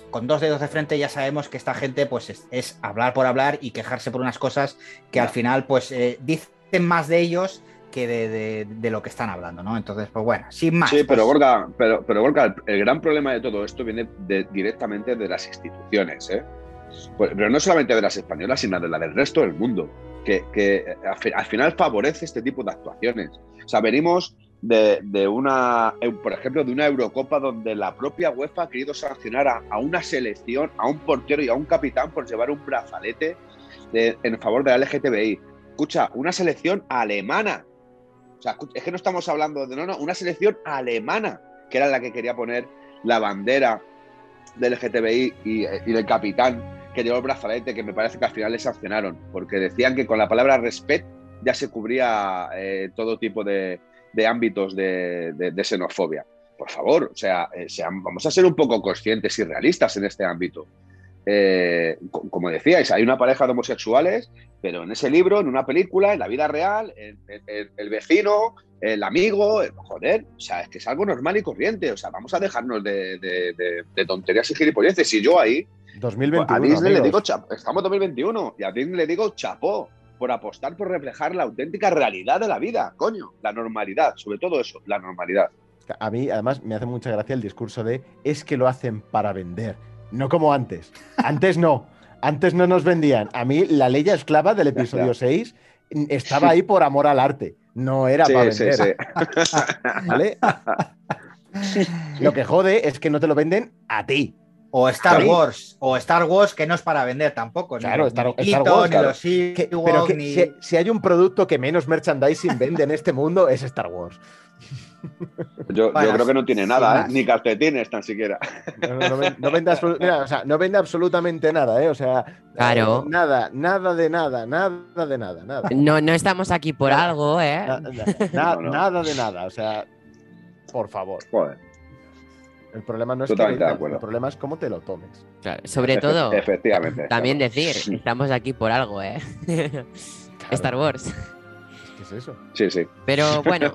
con dos dedos de frente ya sabemos que esta gente pues es, es hablar por hablar y quejarse por unas cosas que al final pues eh, dicen más de ellos que de, lo que están hablando, ¿no? Entonces, pues bueno, sin más. Sí, pero pues- Gorka, pero, pero el, gran problema de todo esto viene directamente de las instituciones, ¿eh? Pues, pero no solamente de las españolas, sino de la del resto del mundo, que, al final favorece este tipo de actuaciones. O sea, venimos de, una, eh, por ejemplo, de una Eurocopa donde la propia UEFA ha querido sancionar a, una selección, a un portero y a un capitán por llevar un brazalete en favor de la LGTBI. Escucha, una selección alemana. O sea, es que no estamos hablando de, no, no, una selección alemana, que era la que quería poner la bandera del LGTBI y, y del capitán que llevó el brazalete, que me parece que al final le sancionaron, porque decían que con la palabra respect ya se cubría eh, todo tipo de, ámbitos de, xenofobia. Por favor, o sea, eh, vamos a ser un poco conscientes y realistas en este ámbito. Eh, como decíais, hay una pareja de homosexuales, pero en ese libro, en una película, en la vida real, el vecino, el amigo, joder, o sea, es que es algo normal y corriente. O sea, vamos a dejarnos de, tonterías y gilipolleces. Y yo ahí, 2021, a Disney le digo, estamos 2021, y a Disney le digo chapó por apostar por reflejar la auténtica realidad de la vida, coño, la normalidad, sobre todo eso, la normalidad. A mí, además, me hace mucha gracia el discurso de es que lo hacen para vender, no como antes. Antes no, antes no nos vendían. A mí, la ley esclava del episodio 6 estaba ahí por amor al arte, no era para vender. ¿Vale? Lo que jode es que no te lo venden a ti. O Star Wars, o Star Wars que no es para vender tampoco. Claro, Star, Wars. pero si, hay un producto que menos merchandising vende en este mundo es Star Wars. Yo, creo que no tiene nada, ¿eh? ni calcetines tan siquiera. No, vende, absolutamente nada, ¿eh? O sea, claro. Eh, nada, nada de nada, nada de nada, nada. No, no estamos aquí por algo, ¿eh? nada de nada, o sea, por favor. Joder. El problema no es que el problema es cómo te lo tomes. sobre todo, Efectivamente, también decir, estamos aquí por algo, ¿eh? Star Wars. ¿Qué es eso? Sí, sí. Pero bueno,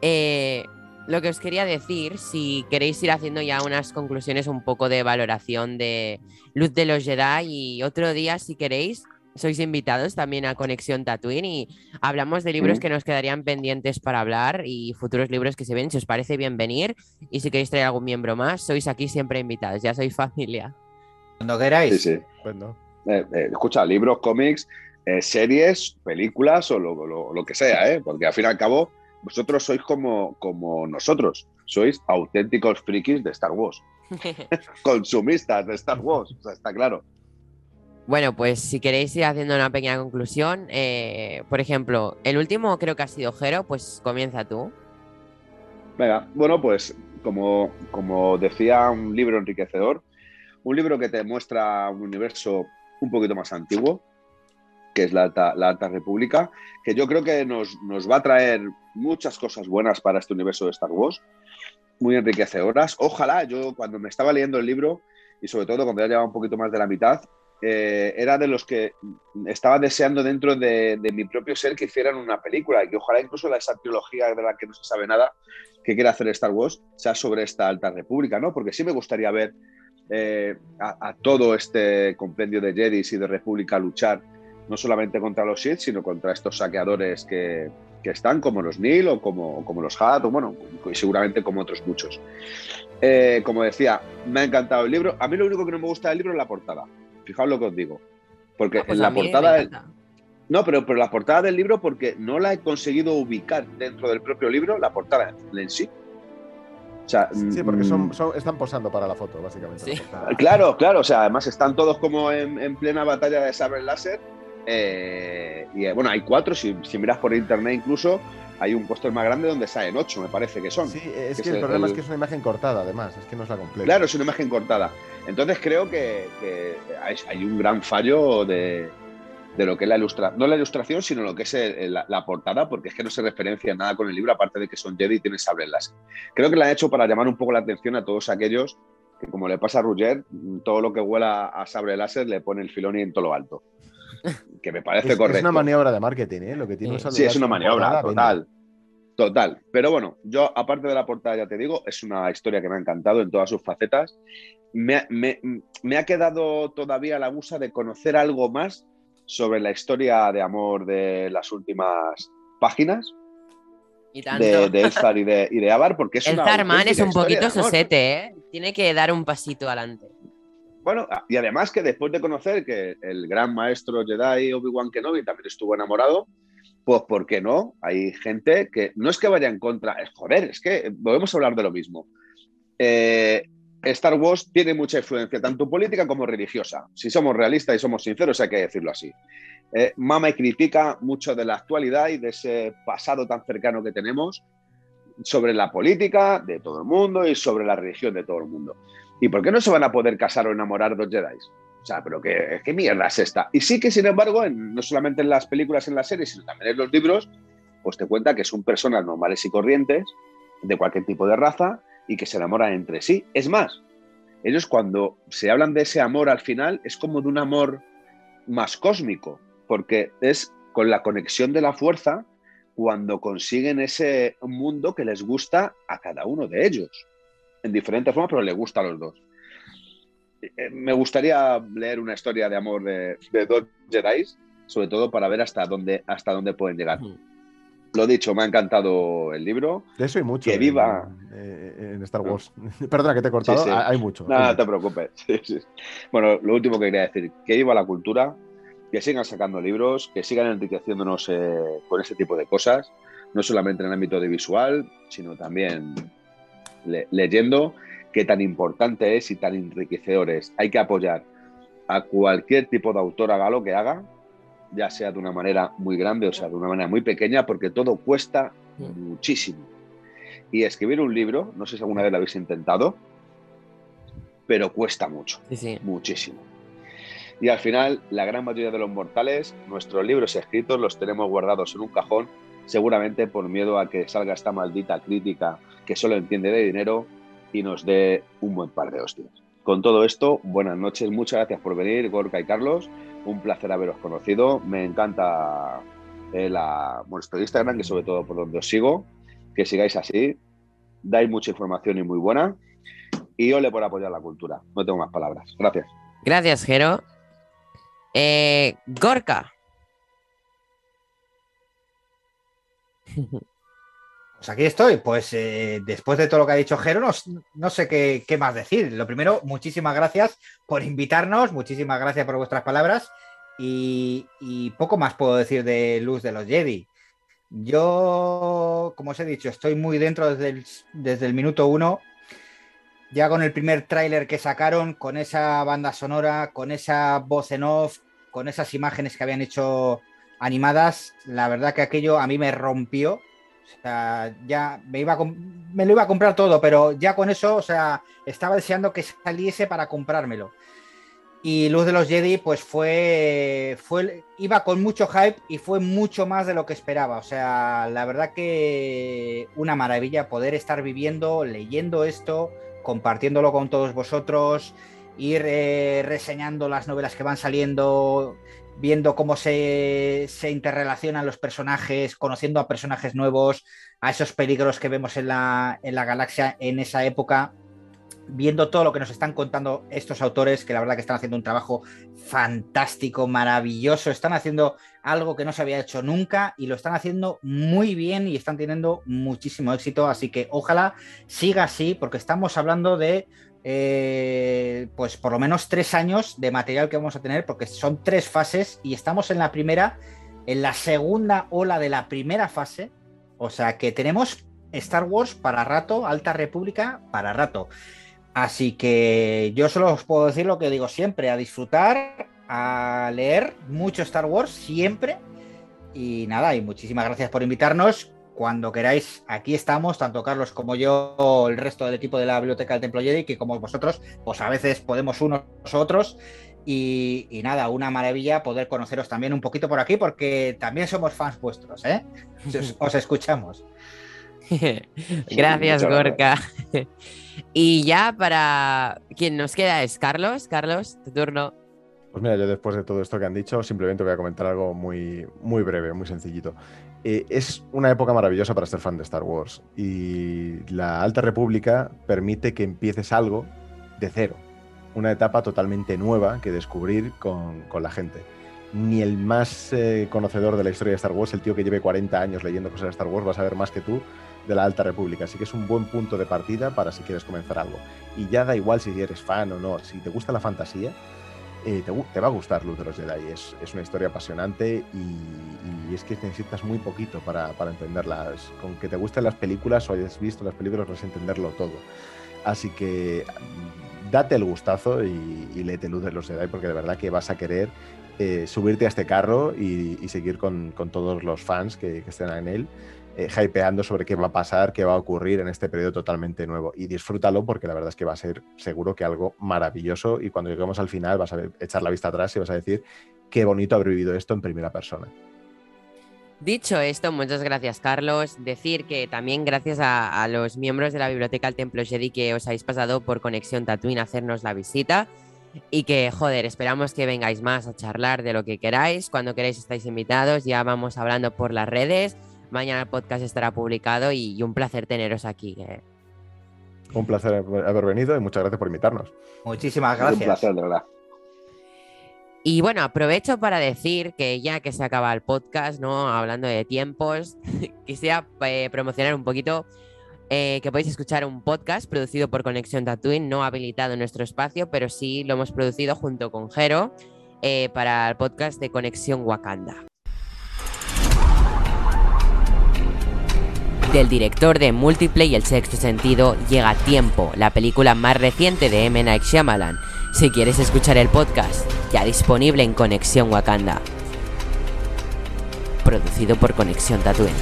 eh, lo que os quería decir, si queréis ir haciendo ya unas conclusiones un poco de valoración de Luz de los Jedi y otro día, si queréis, sois invitados también a Conexión Tatooine y hablamos de libros que nos quedarían pendientes para hablar y futuros libros que se ven. Si os parece bien venir y si queréis traer algún miembro más, sois aquí siempre invitados, ya sois familia. Cuando queráis. Sí, sí. Pues eh, eh, escucha, libros, cómics, eh, series, películas o lo, que sea, ¿eh? porque al fin y al cabo vosotros sois como, como nosotros, sois auténticos frikis de Star Wars, consumistas de Star Wars, o sea, está claro. Bueno, pues si queréis ir haciendo una pequeña conclusión, eh, por ejemplo, el último creo que ha sido Jero, pues comienza tú. Venga, bueno, pues como, como decía un libro enriquecedor, un libro que te muestra un universo un poquito más antiguo, que es la Alta, la Alta República, que yo creo que nos, nos, va a traer muchas cosas buenas para este universo de Star Wars, muy enriquecedoras. Ojalá yo cuando me estaba leyendo el libro, y sobre todo cuando ya llevaba un poquito más de la mitad, eh, era de los que estaba deseando dentro de, mi propio ser que hicieran una película y que ojalá incluso la, esa trilogía de la que no se sabe nada que quiere hacer Star Wars sea sobre esta alta república, ¿no? Porque sí me gustaría ver eh, a, todo este compendio de Jedis y de República luchar no solamente contra los Sith, sino contra estos saqueadores que, están, como los Nil o como, como los Hat, o bueno, y seguramente como otros muchos. Eh, como decía, me ha encantado el libro. A mí lo único que no me gusta del libro es la portada. Fijaos lo que os digo. Porque ah, pues en la portada. No, pero, pero la portada del libro, porque no la he conseguido ubicar dentro del propio libro, la portada en sí. sí, porque son, mm, están posando para la foto, básicamente. Claro, claro. O sea, además están todos como en, plena batalla de saber láser. Eh, y eh, bueno, hay cuatro, si, si, miras por internet incluso, hay un póster más grande donde salen ocho, me parece que son. Sí, es que, el, problema es que es una imagen cortada, además, es que no es la completa. Claro, es una imagen cortada. Entonces creo que, hay, un gran fallo de, lo que es la ilustración, no la ilustración, sino lo que es la, portada, porque es que no se referencia nada con el libro, aparte de que son Jedi y tienen sable láser. Creo que la han hecho para llamar un poco la atención a todos aquellos que, como le pasa a Rugger, todo lo que huela a sable láser le pone el filón y en todo lo alto que me parece correcto. Es una maniobra de marketing, ¿eh? Lo que tiene Sí, es una maniobra, total. Total. Pero bueno, yo, aparte de la portada, ya te digo, es una historia que me ha encantado en todas sus facetas. Me, me ha quedado todavía la musa de conocer algo más sobre la historia de amor de las últimas páginas Y tanto. de, de Elzar y de, y de Avar, porque es el una Zarman es un poquito sosete, ¿eh? Tiene que dar un pasito adelante. Bueno, y además que después de conocer que el gran maestro Jedi Obi-Wan Kenobi también estuvo enamorado, pues ¿por qué no? Hay gente que no es que vaya en contra, es joder, es que volvemos a hablar de lo mismo. Eh, Star Wars tiene mucha influencia, tanto política como religiosa. Si somos realistas y somos sinceros, hay que decirlo así. Eh, mama y critica mucho de la actualidad y de ese pasado tan cercano que tenemos sobre la política de todo el mundo y sobre la religión de todo el mundo. ¿Y por qué no se van a poder casar o enamorar dos Jedi? O sea, pero ¿qué, qué mierda es esta? Y sí que, sin embargo, en- no solamente en las películas, en las series, sino también en los libros, pues te cuenta que son personas normales y corrientes, de cualquier tipo de raza, y que se enamoran entre sí. Es más, ellos cuando se hablan de ese amor al final, es como de un amor más cósmico, porque es con la conexión de la fuerza cuando consiguen ese mundo que les gusta a cada uno de ellos, en diferentes formas, pero les gusta a los dos. Eh, Me gustaría leer una historia de amor de, de dos Jedi, sobre todo para ver hasta dónde, hasta dónde pueden llegar. Lo dicho, me ha encantado el libro. De eso hay mucho. Que viva. eh, En, Star Wars. Perdona que te he cortado. Sí, sí. Hay mucho. Nada, hay no te preocupes. Sí, sí. Bueno, lo último que quería decir, que viva la cultura, que sigan sacando libros, que sigan enriqueciéndonos eh, con ese tipo de cosas, no solamente en el ámbito de visual, sino también le- leyendo, que tan importante es y tan enriquecedor es. Hay que apoyar a cualquier tipo de autor haga lo que haga, ya sea de una manera muy grande o sea de una manera muy pequeña, porque todo cuesta muchísimo. Y escribir un libro, no sé si alguna vez lo habéis intentado, pero cuesta mucho, Sí, sí. muchísimo. Y al final, la gran mayoría de los mortales, nuestros libros escritos los tenemos guardados en un cajón, seguramente por miedo a que salga esta maldita crítica que solo entiende de dinero y nos dé un buen par de hostias. Con todo esto, buenas noches, muchas gracias por venir, Gorka y Carlos. Un placer haberos conocido. Me encanta eh, la, vuestro Instagram, que sobre todo por donde os sigo. Que sigáis así. Dais mucha información y muy buena. Y ole por apoyar la cultura. No tengo más palabras. Gracias. Gracias, Jero. Eh, Gorka. Pues aquí estoy. Pues eh, después de todo lo que ha dicho Jero, no, sé qué, más decir. Lo primero, muchísimas gracias por invitarnos, muchísimas gracias por vuestras palabras y, y poco más puedo decir de Luz de los Jedi. Yo, como os he dicho, estoy muy dentro desde el, desde el minuto uno. Ya con el primer tráiler que sacaron, con esa banda sonora, con esa voz en off, con esas imágenes que habían hecho animadas, la verdad que aquello a mí me rompió. O sea, ya me, iba a me lo iba a comprar todo, pero ya con eso, o sea, estaba deseando que saliese para comprármelo. Y Luz de los Jedi, pues fue, fue, iba con mucho hype y fue mucho más de lo que esperaba. O sea, la verdad que una maravilla poder estar viviendo, leyendo esto, compartiéndolo con todos vosotros, ir eh, reseñando las novelas que van saliendo, viendo cómo se, se interrelacionan los personajes, conociendo a personajes nuevos, a esos peligros que vemos en la, en la galaxia en esa época, viendo todo lo que nos están contando estos autores, que la verdad que están haciendo un trabajo fantástico, maravilloso, están haciendo algo que no se había hecho nunca y lo están haciendo muy bien y están teniendo muchísimo éxito, así que ojalá siga así, porque estamos hablando de eh, pues por lo menos tres años de material que vamos a tener, porque son tres fases y estamos en la primera, en la segunda ola de la primera fase. O sea que tenemos Star Wars para rato, Alta República para rato. Así que yo solo os puedo decir lo que digo siempre, a disfrutar, a leer mucho Star Wars siempre. Y nada, y muchísimas gracias por invitarnos. Cuando queráis, aquí estamos, tanto Carlos como yo, el resto del equipo de la Biblioteca del Templo Jedi, que como vosotros, pues a veces podemos unos otros. Y, y nada, una maravilla poder conoceros también un poquito por aquí, porque también somos fans vuestros, ¿eh? Os, os escuchamos. Gracias, Gorka. y ya para quien nos queda es Carlos. Carlos, tu turno. Pues mira, yo después de todo esto que han dicho, simplemente voy a comentar algo muy, muy breve, muy sencillito. Eh, es una época maravillosa para ser fan de Star Wars y la Alta República permite que empieces algo de cero, una etapa totalmente nueva que descubrir con, con la gente. ni el más eh, conocedor de la historia de Star Wars, el tío que lleve 40 años leyendo cosas de Star Wars, va a saber más que tú de la Alta República. Así que es un buen punto de partida para si quieres comenzar algo. Y ya da igual si eres fan o no, si te gusta la fantasía, eh, te, va a gustar Luz de los Jedi. Es, es una historia apasionante y, es que necesitas muy poquito para, para entenderlas. Con que te gusten las películas o hayas visto las películas vas a entenderlo todo. Así que date el gustazo y, y léete Luz de los Jedi porque de verdad que vas a querer eh, subirte a este carro y, seguir con, todos los fans que, estén en él, eh, hypeando sobre qué va a pasar, qué va a ocurrir en este periodo totalmente nuevo. Y disfrútalo porque la verdad es que va a ser seguro que algo maravilloso y cuando lleguemos al final vas a echar la vista atrás y vas a decir qué bonito haber vivido esto en primera persona. Dicho esto, muchas gracias Carlos. Decir que también gracias a, a, los miembros de la Biblioteca del Templo Jedi que os habéis pasado por Conexión Tatooine a hacernos la visita y que, joder, esperamos que vengáis más a charlar de lo que queráis. Cuando queráis estáis invitados, ya vamos hablando por las redes. Mañana el podcast estará publicado y, un placer teneros aquí. Un placer haber venido y muchas gracias por invitarnos. Muchísimas gracias. Un placer, de verdad. Y bueno, aprovecho para decir que ya que se acaba el podcast, ¿no? Hablando de tiempos, quisiera eh, promocionar un poquito eh, que podéis escuchar un podcast producido por Conexión Tatooine, no habilitado en nuestro espacio, pero sí lo hemos producido junto con Jero eh, para el podcast de Conexión Wakanda. Del director de Múltiple y El Sexto Sentido llega Tiempo, la película más reciente de M. Night. Si quieres escuchar el podcast, ya disponible en Conexión Wakanda. Producido por Conexión Tatooine.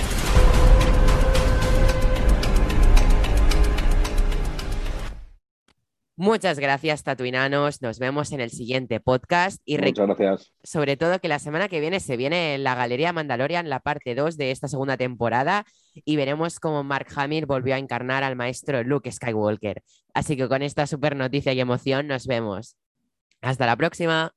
Muchas gracias, tatuinanos. Nos vemos en el siguiente podcast. Y Muchas gracias. Sobre todo que la semana que viene se viene la Galería Mandalorian, la parte 2 de esta segunda temporada, y veremos cómo Mark Hamill volvió a encarnar al maestro Luke Skywalker. Así que con esta super noticia y emoción nos vemos. Hasta la próxima.